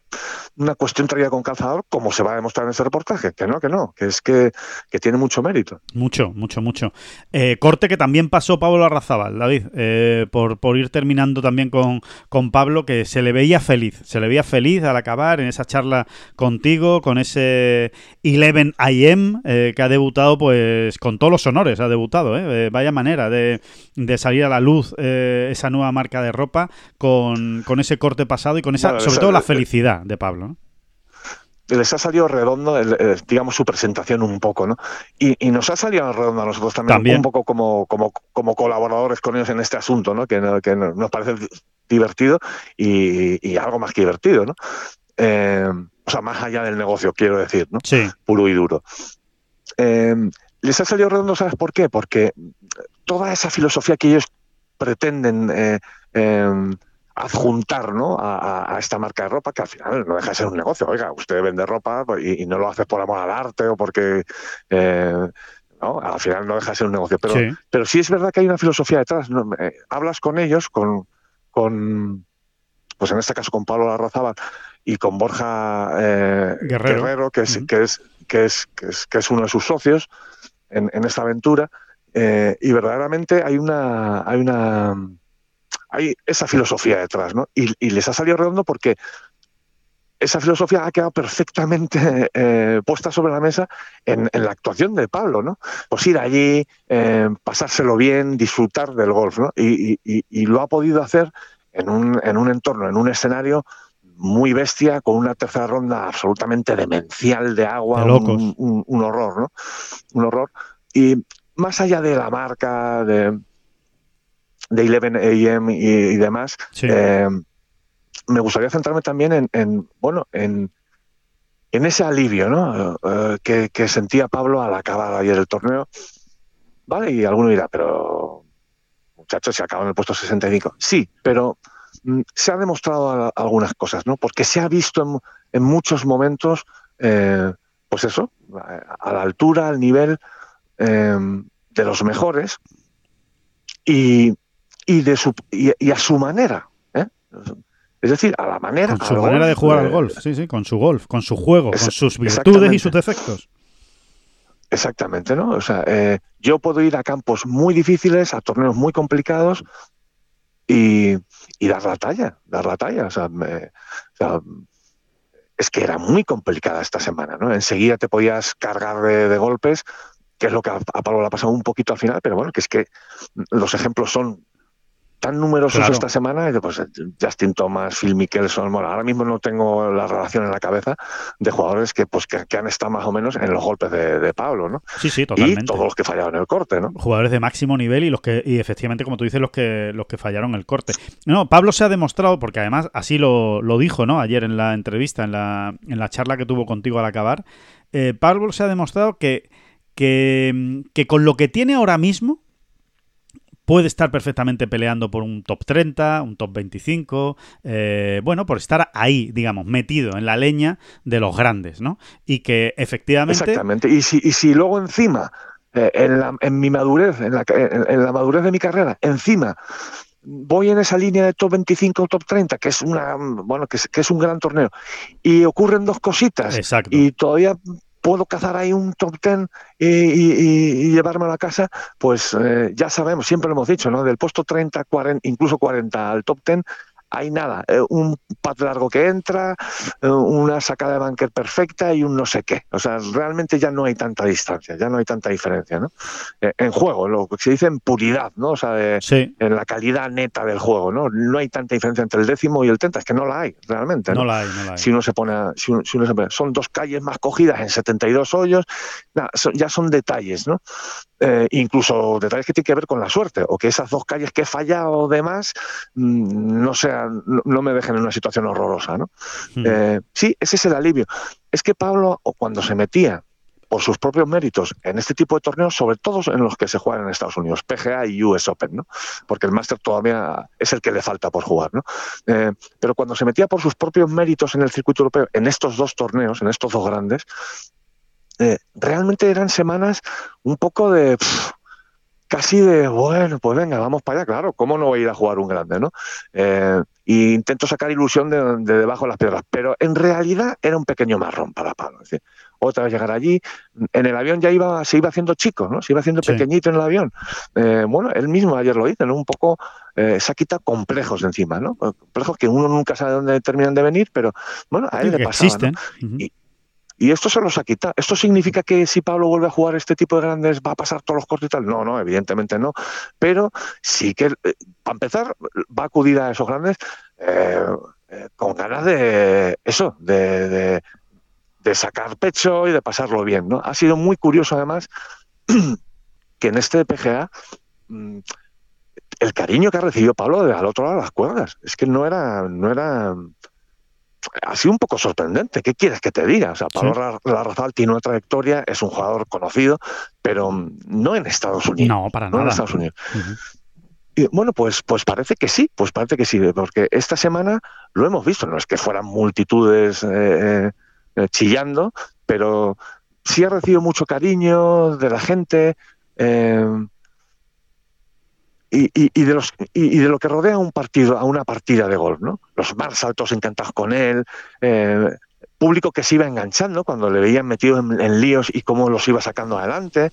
una, cuestión traída con calzador como se va a demostrar en ese reportaje, que no, que no, que es que, tiene mucho mérito.
Mucho, mucho, mucho. Eh, corte que también pasó Pablo Arrazábal, David, eh, por, por ir terminando también con, con Pablo, que se le veía feliz, se le veía feliz al acabar en esa charla contigo, con ese 11 IM que ha debutado pues con todos los honores, ha debutado, vaya manera de, de salir a la luz eh, esa nueva marca de ropa con, ese corte pasado y con esa, sobre todo la felicidad de Pablo.
les ha salido redondo, digamos, su presentación un poco, ¿no? Y, nos ha salido redondo a nosotros también, un poco como, como, como, colaboradores con ellos en este asunto, ¿no? Que, nos parece divertido y, algo más que divertido, ¿no? Eh, o sea, más allá del negocio, quiero decir, ¿no?
Sí.
Puro y duro. Eh, les ha salido redondo, ¿sabes por qué? Porque toda esa filosofía que ellos pretenden eh, adjuntar ¿no? A, esta marca de ropa, que al final no deja de ser un negocio. Oiga, usted vende ropa y, no lo hace por amor al arte o porque... Eh, ¿no? Al final no deja de ser un negocio. Pero sí, pero sí es verdad que hay una filosofía detrás. Eh, hablas con ellos, con, con, pues en este caso con Pablo Larrazaba y con Borja Guerrero. que, es, que, es, que, es, que, es, uno de sus socios en, en esta aventura, eh, y verdaderamente hay una, hay una, hay esa filosofía detrás, ¿no? Y, les ha salido redondo porque esa filosofía ha quedado perfectamente eh, puesta sobre la mesa en, la actuación de Pablo, ¿no? Pues ir allí, eh, pasárselo bien, disfrutar del golf, ¿no? Y, lo ha podido hacer en un, en un entorno, en un escenario muy bestia, con una tercera ronda absolutamente demencial de agua, un, un, horror, ¿no? Un horror. Y más allá de la marca, de, de 11 AM y, demás, eh, me gustaría centrarme también en, bueno, en, en, ese alivio ¿no? Eh, que, sentía Pablo al acabar ayer el torneo. Vale, y alguno dirá, pero muchachos, se acaba en el puesto 65. Sí, pero mm, se han demostrado algunas cosas, ¿no? Porque se ha visto en, muchos momentos, eh, pues eso, a la altura, al nivel de los mejores y, y de su, y, a su manera. ¿eh? Es decir, a la manera.
Con su manera de jugar al golf, sí, sí, con su golf, con su juego, con sus virtudes y sus defectos.
Exactamente, ¿no? O sea, eh, yo puedo ir a campos muy difíciles, a torneos muy complicados y, y dar la talla, dar la talla. O sea, es que era muy complicada esta semana, ¿no? Enseguida te podías cargar de golpes que es lo que a, Pablo le ha pasado un poquito al final, pero bueno, que es que los ejemplos son tan numerosos esta semana, pues Justin Thomas, Phil Mickelson, bueno, ahora mismo no tengo la relación en la cabeza de jugadores que pues que, han estado más o menos en los golpes de, Pablo, ¿no?
Sí, sí, totalmente.
Y todos los que fallaron en el corte, ¿no?
Jugadores de máximo nivel y los que, y efectivamente, como tú dices, los que, los que fallaron el corte. No, Pablo se ha demostrado, porque además así lo, lo dijo, ¿no? Ayer en la entrevista, en la, en la charla que tuvo contigo al acabar, eh, Pablo se ha demostrado que que, con lo que tiene ahora mismo puede estar perfectamente peleando por un top 30, un top 25, eh, bueno, por estar ahí, digamos, metido en la leña de los grandes, ¿no? Y que efectivamente...
Exactamente, y si, y si luego encima, eh, en, mi madurez, en la, en la madurez de mi carrera, encima voy en esa línea de top 25 o top 30, que es una bueno, que es, que es un gran torneo, y ocurren dos cositas,
Exacto.
y todavía puedo cazar ahí un top ten y, llevarme a la casa, pues eh, ya sabemos, siempre lo hemos dicho, ¿no? Del puesto 30, 40, incluso 40 al top ten hay nada, eh, un pat largo que entra, eh, una sacada de banker perfecta y un no sé qué. O sea, realmente ya no hay tanta distancia, ya no hay tanta diferencia, ¿no? Eh, en juego, lo que se dice en puridad, ¿no? O sea, en la calidad neta del juego, ¿no? No hay tanta diferencia entre el décimo y el 30, es que no la hay, realmente.
No, la hay, no la hay.
Si uno se pone, si uno, se pone, son dos calles más cogidas en 72 hoyos, ya son detalles, ¿no? Eh, incluso detalles que tienen que ver con la suerte, o que esas dos calles que he fallado de más mm, no, no, me dejen en una situación horrorosa. ¿no? Hmm. Eh, sí, ese es el alivio. Es que Pablo, cuando se metía por sus propios méritos en este tipo de torneos, sobre todo en los que se juegan en Estados Unidos, PGA y US Open, ¿no? porque el Master todavía es el que le falta por jugar. ¿no? Eh, pero cuando se metía por sus propios méritos en el circuito europeo, en estos dos torneos, en estos dos grandes, eh, realmente eran semanas un poco de... casi de, bueno, pues venga, vamos para allá, claro, ¿cómo no voy a ir a jugar un grande, no? Eh, y intento sacar ilusión de, debajo de las piedras, pero en realidad era un pequeño marrón para Pablo. otra vez llegar allí, en el avión ya iba, se iba haciendo chico, ¿no? Se iba haciendo pequeñito en el avión. Eh, bueno, él mismo ayer lo dice, ¿no? Un poco eh, se ha quitado complejos encima, ¿no? Complejos que uno nunca sabe dónde terminan de venir, pero bueno, a él le pasaba. Existen. Y esto se los ha quitado. ¿Esto significa que si Pablo vuelve a jugar este tipo de grandes va a pasar todos los cortes y tal? No, no, evidentemente no. Pero sí que, eh, para empezar, va a acudir a esos grandes eh, eh, con ganas de eso, de, sacar pecho y de pasarlo bien. ¿no? Ha sido muy curioso, además, que en este PGA mm, el cariño que ha recibido Pablo al otro lado de las cuerdas. Es que no era, no era ha sido un poco sorprendente. ¿Qué quieres que te diga? O sea, Pablo Larrazal tiene una trayectoria, es un jugador conocido, pero no en Estados Unidos.
No, para nada.
en Estados Unidos. Y bueno, pues, pues parece que sí, pues parece que sí, porque esta semana lo hemos visto, no es que fueran multitudes eh, eh, eh, chillando, pero sí ha recibido mucho cariño de la gente y, de los, y, de lo que rodea un partido, a una partida de golf, ¿no? Los más altos encantados con él, eh, público que se iba enganchando cuando le veían metido en, líos y cómo los iba sacando adelante.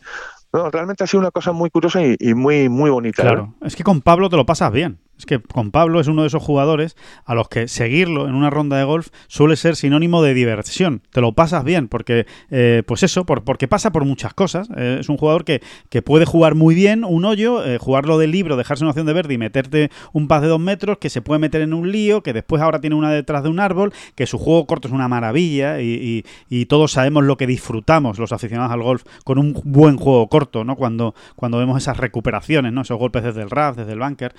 No, realmente ha sido una cosa muy curiosa y, muy, muy bonita.
Claro, es que con Pablo te lo pasas bien. Es que con Pablo es uno de esos jugadores a los que seguirlo en una ronda de golf suele ser sinónimo de diversión. Te lo pasas bien, porque, eh, pues eso, por, porque pasa por muchas cosas. Eh, es un jugador que, que, puede jugar muy bien un hoyo, eh, jugarlo de libro, dejarse una opción de verde y meterte un paz de dos metros, que se puede meter en un lío, que después ahora tiene una detrás de un árbol, que su juego corto es una maravilla y, y, todos sabemos lo que disfrutamos los aficionados al golf con un buen juego corto, ¿no? Cuando, cuando vemos esas recuperaciones, ¿no? Esos golpes desde el RAF, desde el bunker.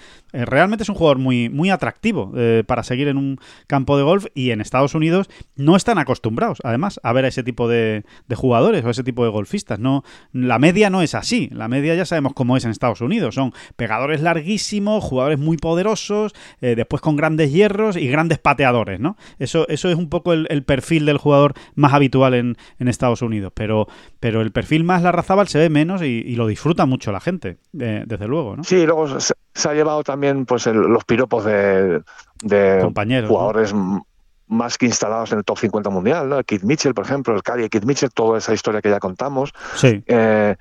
Realmente es un jugador muy, muy atractivo eh, para seguir en un campo de golf y en Estados Unidos no están acostumbrados, además, a ver a ese tipo de, jugadores o a ese tipo de golfistas. No, la media no es así. La media ya sabemos cómo es en Estados Unidos. Son pegadores larguísimos, jugadores muy poderosos, eh, después con grandes hierros y grandes pateadores, ¿no? Eso, eso es un poco el, perfil del jugador más habitual en, Estados Unidos. Pero, pero el perfil más Larrazábal se ve menos y, lo disfruta mucho la gente, eh, desde luego, ¿no?
Sí, luego se ha llevado también pues los piropos de, jugadores más que instalados en el top 50 mundial, ¿no? Keith Mitchell, por ejemplo, el Cali Keith Mitchell, toda esa historia que ya contamos. Eh,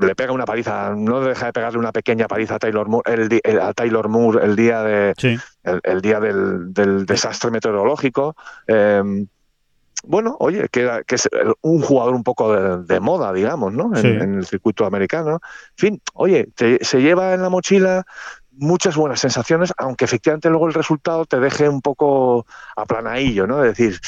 le pega una paliza, no deja de pegarle una pequeña paliza a Taylor Moore el, a Taylor Moore el día de el, día del, desastre meteorológico. Eh, bueno, oye, que, que, es un jugador un poco de, moda, digamos, ¿no? En, el circuito americano. En fin, oye, se lleva en la mochila muchas buenas sensaciones, aunque efectivamente luego el resultado te deje un poco aplanadillo, ¿no? De decir,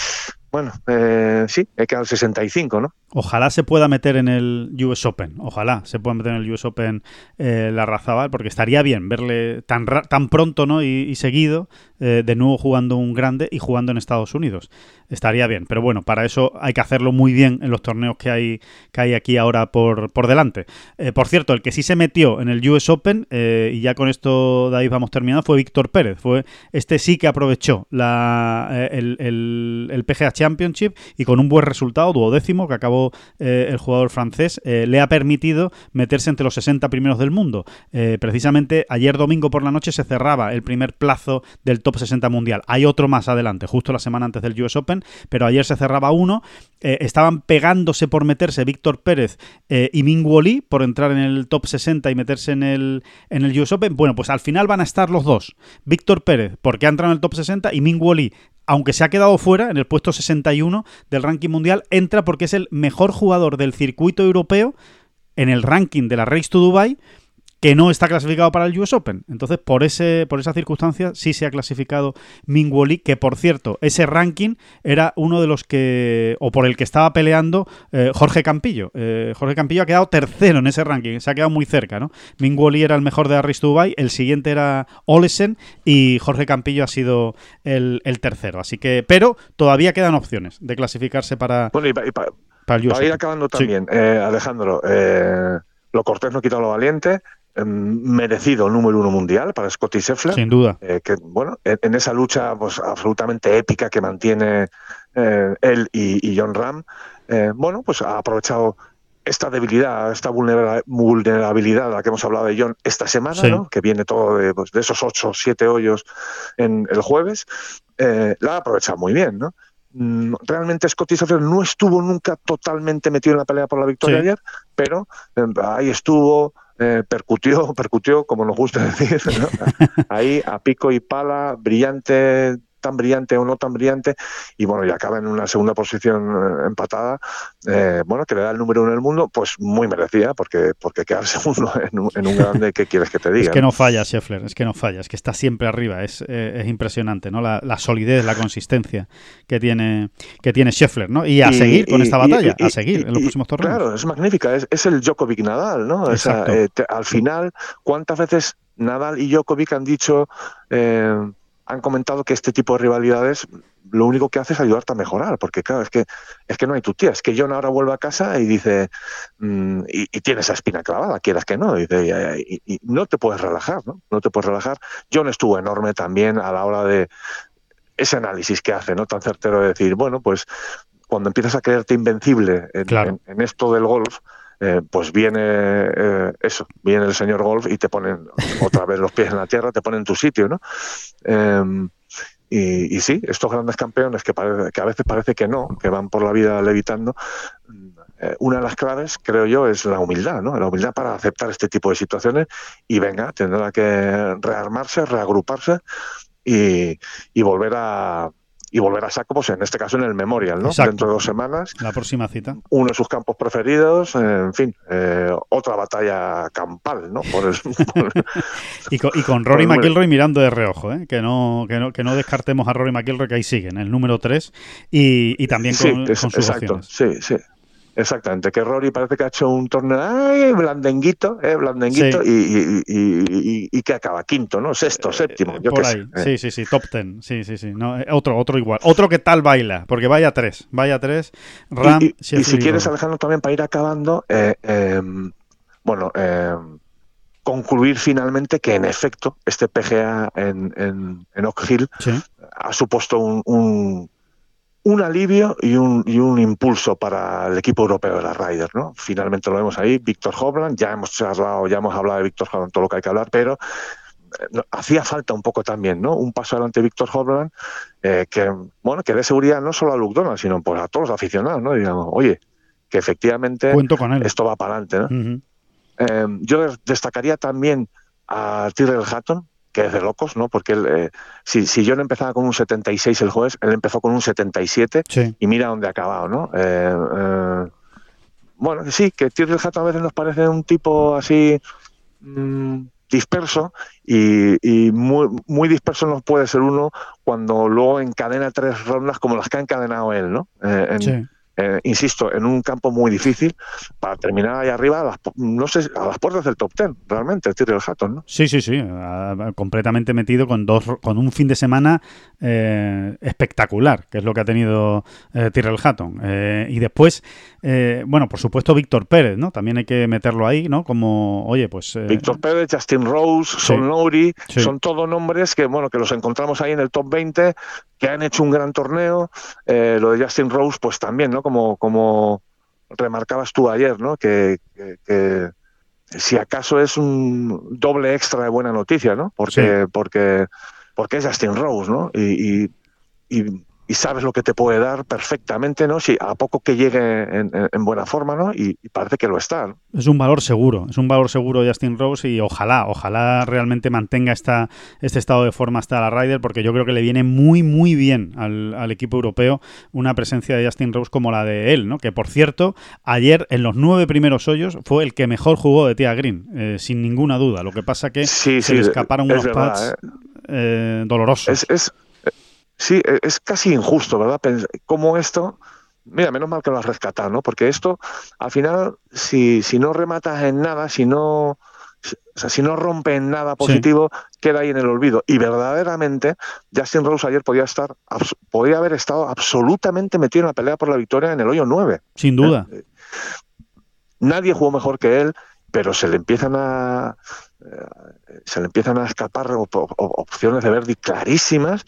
bueno, eh, sí, he quedado 65, ¿no?
Ojalá se pueda meter en el US Open. Ojalá se pueda meter en el US Open eh, la Razabal, porque estaría bien verle tan, tan pronto ¿no? y, seguido eh, de nuevo jugando un grande y jugando en Estados Unidos. Estaría bien, pero bueno, para eso hay que hacerlo muy bien en los torneos que hay, que hay aquí ahora por, por delante. Eh, por cierto, el que sí se metió en el US Open, y ya con esto, David, vamos terminando, fue Víctor Pérez. Fue, este sí que aprovechó la, el, el, el PGA Championship y con un buen resultado, duodécimo, que acabó eh, el jugador francés, eh, le ha permitido meterse entre los 60 primeros del mundo. Eh, precisamente ayer domingo por la noche se cerraba el primer plazo del top 60 mundial. Hay otro más adelante, justo la semana antes del US Open, pero ayer se cerraba uno. estaban pegándose por meterse Víctor Pérez y Ming Li por entrar en el top 60 y meterse en el, en el US Open. Bueno, pues al final van a estar los dos. Víctor Pérez, porque ha entrado en el top 60, y Ming Li aunque se ha quedado fuera en el puesto 61 del ranking mundial, entra porque es el mejor jugador del circuito europeo en el ranking de la Race to Dubai que no está clasificado para el US Open. Entonces, por ese por esa circunstancia sí se ha clasificado Mingwoli, que por cierto, ese ranking era uno de los que o por el que estaba peleando eh, Jorge Campillo. Eh, Jorge Campillo ha quedado tercero en ese ranking, se ha quedado muy cerca, ¿no? Mingwoli era el mejor de Harris Dubai, el siguiente era Olesen y Jorge Campillo ha sido el, tercero. Así que, pero todavía quedan opciones de clasificarse para,
bueno, y, para, el US ir acabando también, eh, Alejandro, lo cortés no quita lo valiente. Em, merecido número uno mundial para Scotty Scheffler.
Sin duda.
Eh, que, bueno, en, esa lucha pues, absolutamente épica que mantiene eh, él y, John Ram, eh, bueno, pues ha aprovechado esta debilidad, esta vulnerabilidad de la que hemos hablado de John esta semana, ¿no? que viene todo de, pues, de esos ocho o siete hoyos en el jueves, la ha aprovechado muy bien, ¿no? Mm, realmente Scotty Scheffler no estuvo nunca totalmente metido en la pelea por la victoria ayer, pero ahí estuvo, eh, percutió, percutió, como nos gusta decir, ahí a pico y pala, brillante, tan brillante o no tan brillante, y bueno, y acaba en una segunda posición eh, empatada, eh, bueno, que le da el número uno en el mundo, pues muy merecida, porque, porque quedar segundo en un, en un grande, ¿qué quieres que te diga?
Es que no falla, Scheffler, es que no falla, es que está siempre arriba, es, eh, es impresionante, ¿no? La, la, solidez, la consistencia que tiene, que tiene Scheffler, ¿no? Y a seguir con esta batalla, a seguir en los próximos torneos.
Claro, es magnífica, es, es el Djokovic Nadal, ¿no? al final, ¿cuántas veces Nadal y Djokovic han dicho han comentado que este tipo de rivalidades lo único que hace es ayudarte a mejorar, porque claro, es que es que no hay tu tía, es que John ahora vuelve a casa y dice, mm, y, tiene esa espina clavada, quieras que no, dice, y, no te puedes relajar, ¿no? No te puedes relajar. John estuvo enorme también a la hora de ese análisis que hace, ¿no? Tan certero de decir, bueno, pues cuando empiezas a creerte invencible en esto del golf, eh, pues viene eh, eso, viene el señor Golf y te ponen otra vez los pies en la tierra, te ponen tu sitio, ¿no? Em, y, sí, estos grandes campeones que, que a veces parece que no, que van por la vida levitando, eh, una de las claves, creo yo, es la humildad, ¿no? La humildad para aceptar este tipo de situaciones y venga, tendrá que rearmarse, reagruparse y volver a, y volver a saco, pues en este caso en el Memorial, ¿no? Dentro de dos semanas.
La próxima cita.
Uno de sus campos preferidos, en fin, eh, otra batalla campal, ¿no?
y, con, Rory McIlroy mirando de reojo, ¿eh? Que no, que no, que no descartemos a Rory McIlroy que ahí sigue, en el número 3 y, también con, con sus
exacto, Sí, sí. Exactamente, que Rory parece que ha hecho un torneo ay, blandenguito, eh, blandenguito y, que acaba quinto, ¿no? Sexto, eh, séptimo, yo
Por ahí. Sí, sí, sí, top ten, sí, sí, sí. No, eh, otro, otro igual. Otro que tal baila, porque vaya tres, vaya tres. Ram,
y, si quieres, Alejandro, también para ir acabando, em, bueno, em, concluir finalmente que en efecto este PGA en, en, en Oak Hill ha supuesto un un alivio y un, y un impulso para el equipo europeo de la Ryder, ¿no? Finalmente lo vemos ahí, Víctor Hovland, ya hemos charlado, ya hemos hablado de Víctor Hovland, todo lo que hay que hablar, pero eh, hacía falta un poco también, ¿no? Un paso adelante Víctor Hovland, eh, que, bueno, que dé seguridad no solo a Luke Donald, sino pues a todos los aficionados, ¿no? Digamos, oye, que efectivamente esto va para adelante, ¿no? Eh, yo destacaría también a Tyrrell Hatton, que es de locos, ¿no? Porque él, eh, si, si John empezaba con un 76 el jueves, él empezó con un 77 y mira dónde ha acabado, ¿no? Eh, eh, bueno, sí, que Tyrrell Hatton a veces nos parece un tipo así mm, disperso y, muy, muy, disperso no puede ser uno cuando luego encadena tres rondas como las que ha encadenado él, ¿no? En, eh, insisto, en un campo muy difícil para terminar ahí arriba, a las, no sé, a las puertas del top ten, realmente, el Tyrrell Hatton, ¿no?
Sí, sí, sí, completamente metido con dos, con un fin de semana eh, espectacular, que es lo que ha tenido eh, Tyrrell Hatton. Eh, y después, bueno, por supuesto, Víctor Pérez, ¿no? También hay que meterlo ahí, ¿no? Como, oye, pues...
Víctor Pérez, Justin Rose, Son Lowry, son todos nombres que, bueno, que los encontramos ahí en el top 20, que han hecho un gran torneo. lo de Justin Rose, pues también, ¿no? Como, como remarcabas tú ayer, ¿no? Que, si acaso es un doble extra de buena noticia, ¿no? Porque, porque, porque es Justin Rose, ¿no? y, y y sabes lo que te puede dar perfectamente, ¿no? Si a poco que llegue en, buena forma, ¿no? Y, parece que lo está.
Es un valor seguro, es un valor seguro Justin Rose y ojalá, ojalá realmente mantenga esta, este estado de forma hasta la Ryder, porque yo creo que le viene muy, muy bien al, equipo europeo una presencia de Justin Rose como la de él, ¿no? Que por cierto, ayer en los nueve primeros hoyos fue el que mejor jugó de Tia Green, eh, sin ninguna duda. Lo que pasa que se le escaparon unos pads ¿eh? Eh, dolorosos.
es Sí, e, es casi injusto, ¿verdad? Como esto, mira, menos mal que lo has rescatado, ¿no? Porque esto, al final, si, si no rematas en nada, si no, o sea, si no rompe en nada positivo, queda ahí en el olvido. Y verdaderamente, Justin Rose ayer podía estar, podía haber estado absolutamente metido en la pelea por la victoria en el hoyo 9.
Sin duda. Eh,
nadie jugó mejor que él, pero se le empiezan a eh, se le empiezan a escapar opciones de Verdi clarísimas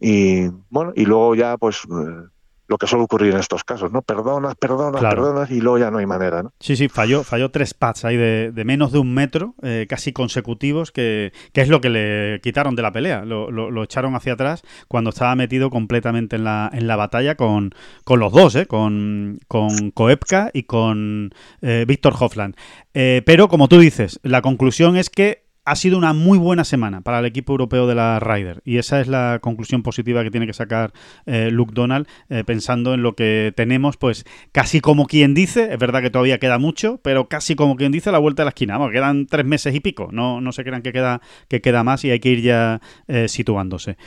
y bueno, y luego ya pues eh, lo que suele ocurrir en estos casos, ¿no? Perdonas, perdonas, perdonas y luego ya no hay manera, ¿no?
Sí, sí, falló, falló tres pads ahí de, menos de un metro, eh, casi consecutivos, que, es lo que le quitaron de la pelea. Lo, echaron hacia atrás cuando estaba metido completamente en la, en la batalla con, con los dos, ¿eh? Con, con Koepka y con eh, Víctor Hofland. pero como tú dices, la conclusión es que ha sido una muy buena semana para el equipo europeo de la Ryder y esa es la conclusión positiva que tiene que sacar eh, Luke Donald eh, pensando en lo que tenemos pues casi como quien dice, es verdad que todavía queda mucho, pero casi como quien dice la vuelta de la esquina, quedan tres meses y pico, no, no se crean que queda, que queda más y hay que ir ya eh, situándose.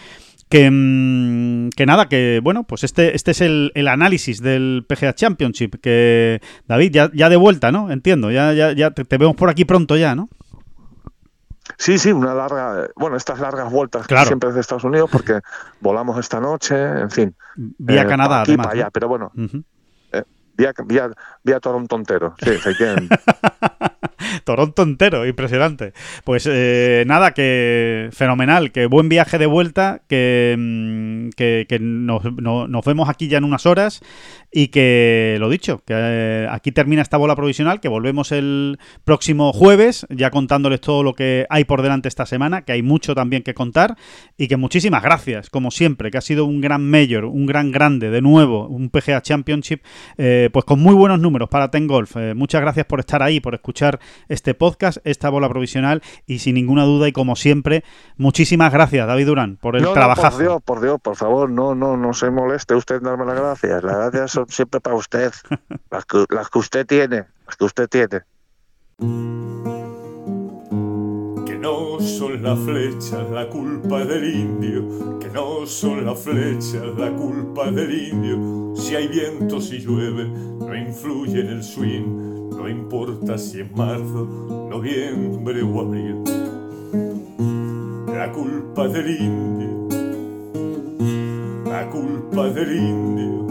Que, mm, que, nada, que bueno, pues este, este es el, análisis del PGA Championship. Que David, ya, ya de vuelta, ¿no? Entiendo, ya, ya, ya te vemos por aquí pronto ya, ¿no?
Sí, sí, una larga, bueno, estas largas vueltas siempre desde Estados Unidos, porque volamos esta noche, en fin.
Vía eh, Canadá,
aquí para allá, pero bueno, eh, vía, vía, vía Toronto entero, sí, se quieren.
Toronto entero, impresionante. Pues eh, nada, que fenomenal, que buen viaje de vuelta, que, mm, que, nos, nos, vemos aquí ya en unas horas y que, lo dicho, que eh, aquí termina esta bola provisional, que volvemos el próximo jueves, ya contándoles todo lo que hay por delante esta semana, que hay mucho también que contar y que muchísimas gracias, como siempre, que ha sido un gran mayor, un gran grande, de nuevo, un PGA Championship, eh, pues con muy buenos números para Ten Golf. Eh, muchas gracias por estar ahí, por escuchar este podcast, esta bola provisional y sin ninguna duda y como siempre, muchísimas gracias, David Durán, por el trabajo.
por Dios, por Dios, por favor, no, no, no se moleste usted darme las gracias. Las gracias siempre para usted, las que, las que usted tiene, las que usted tiene.
Que no son las flechas la culpa del indio, que no son las flechas la culpa del indio. Si hay viento, si llueve, no influye en el swing, no importa si es marzo, noviembre o abril. La culpa del indio, la culpa del indio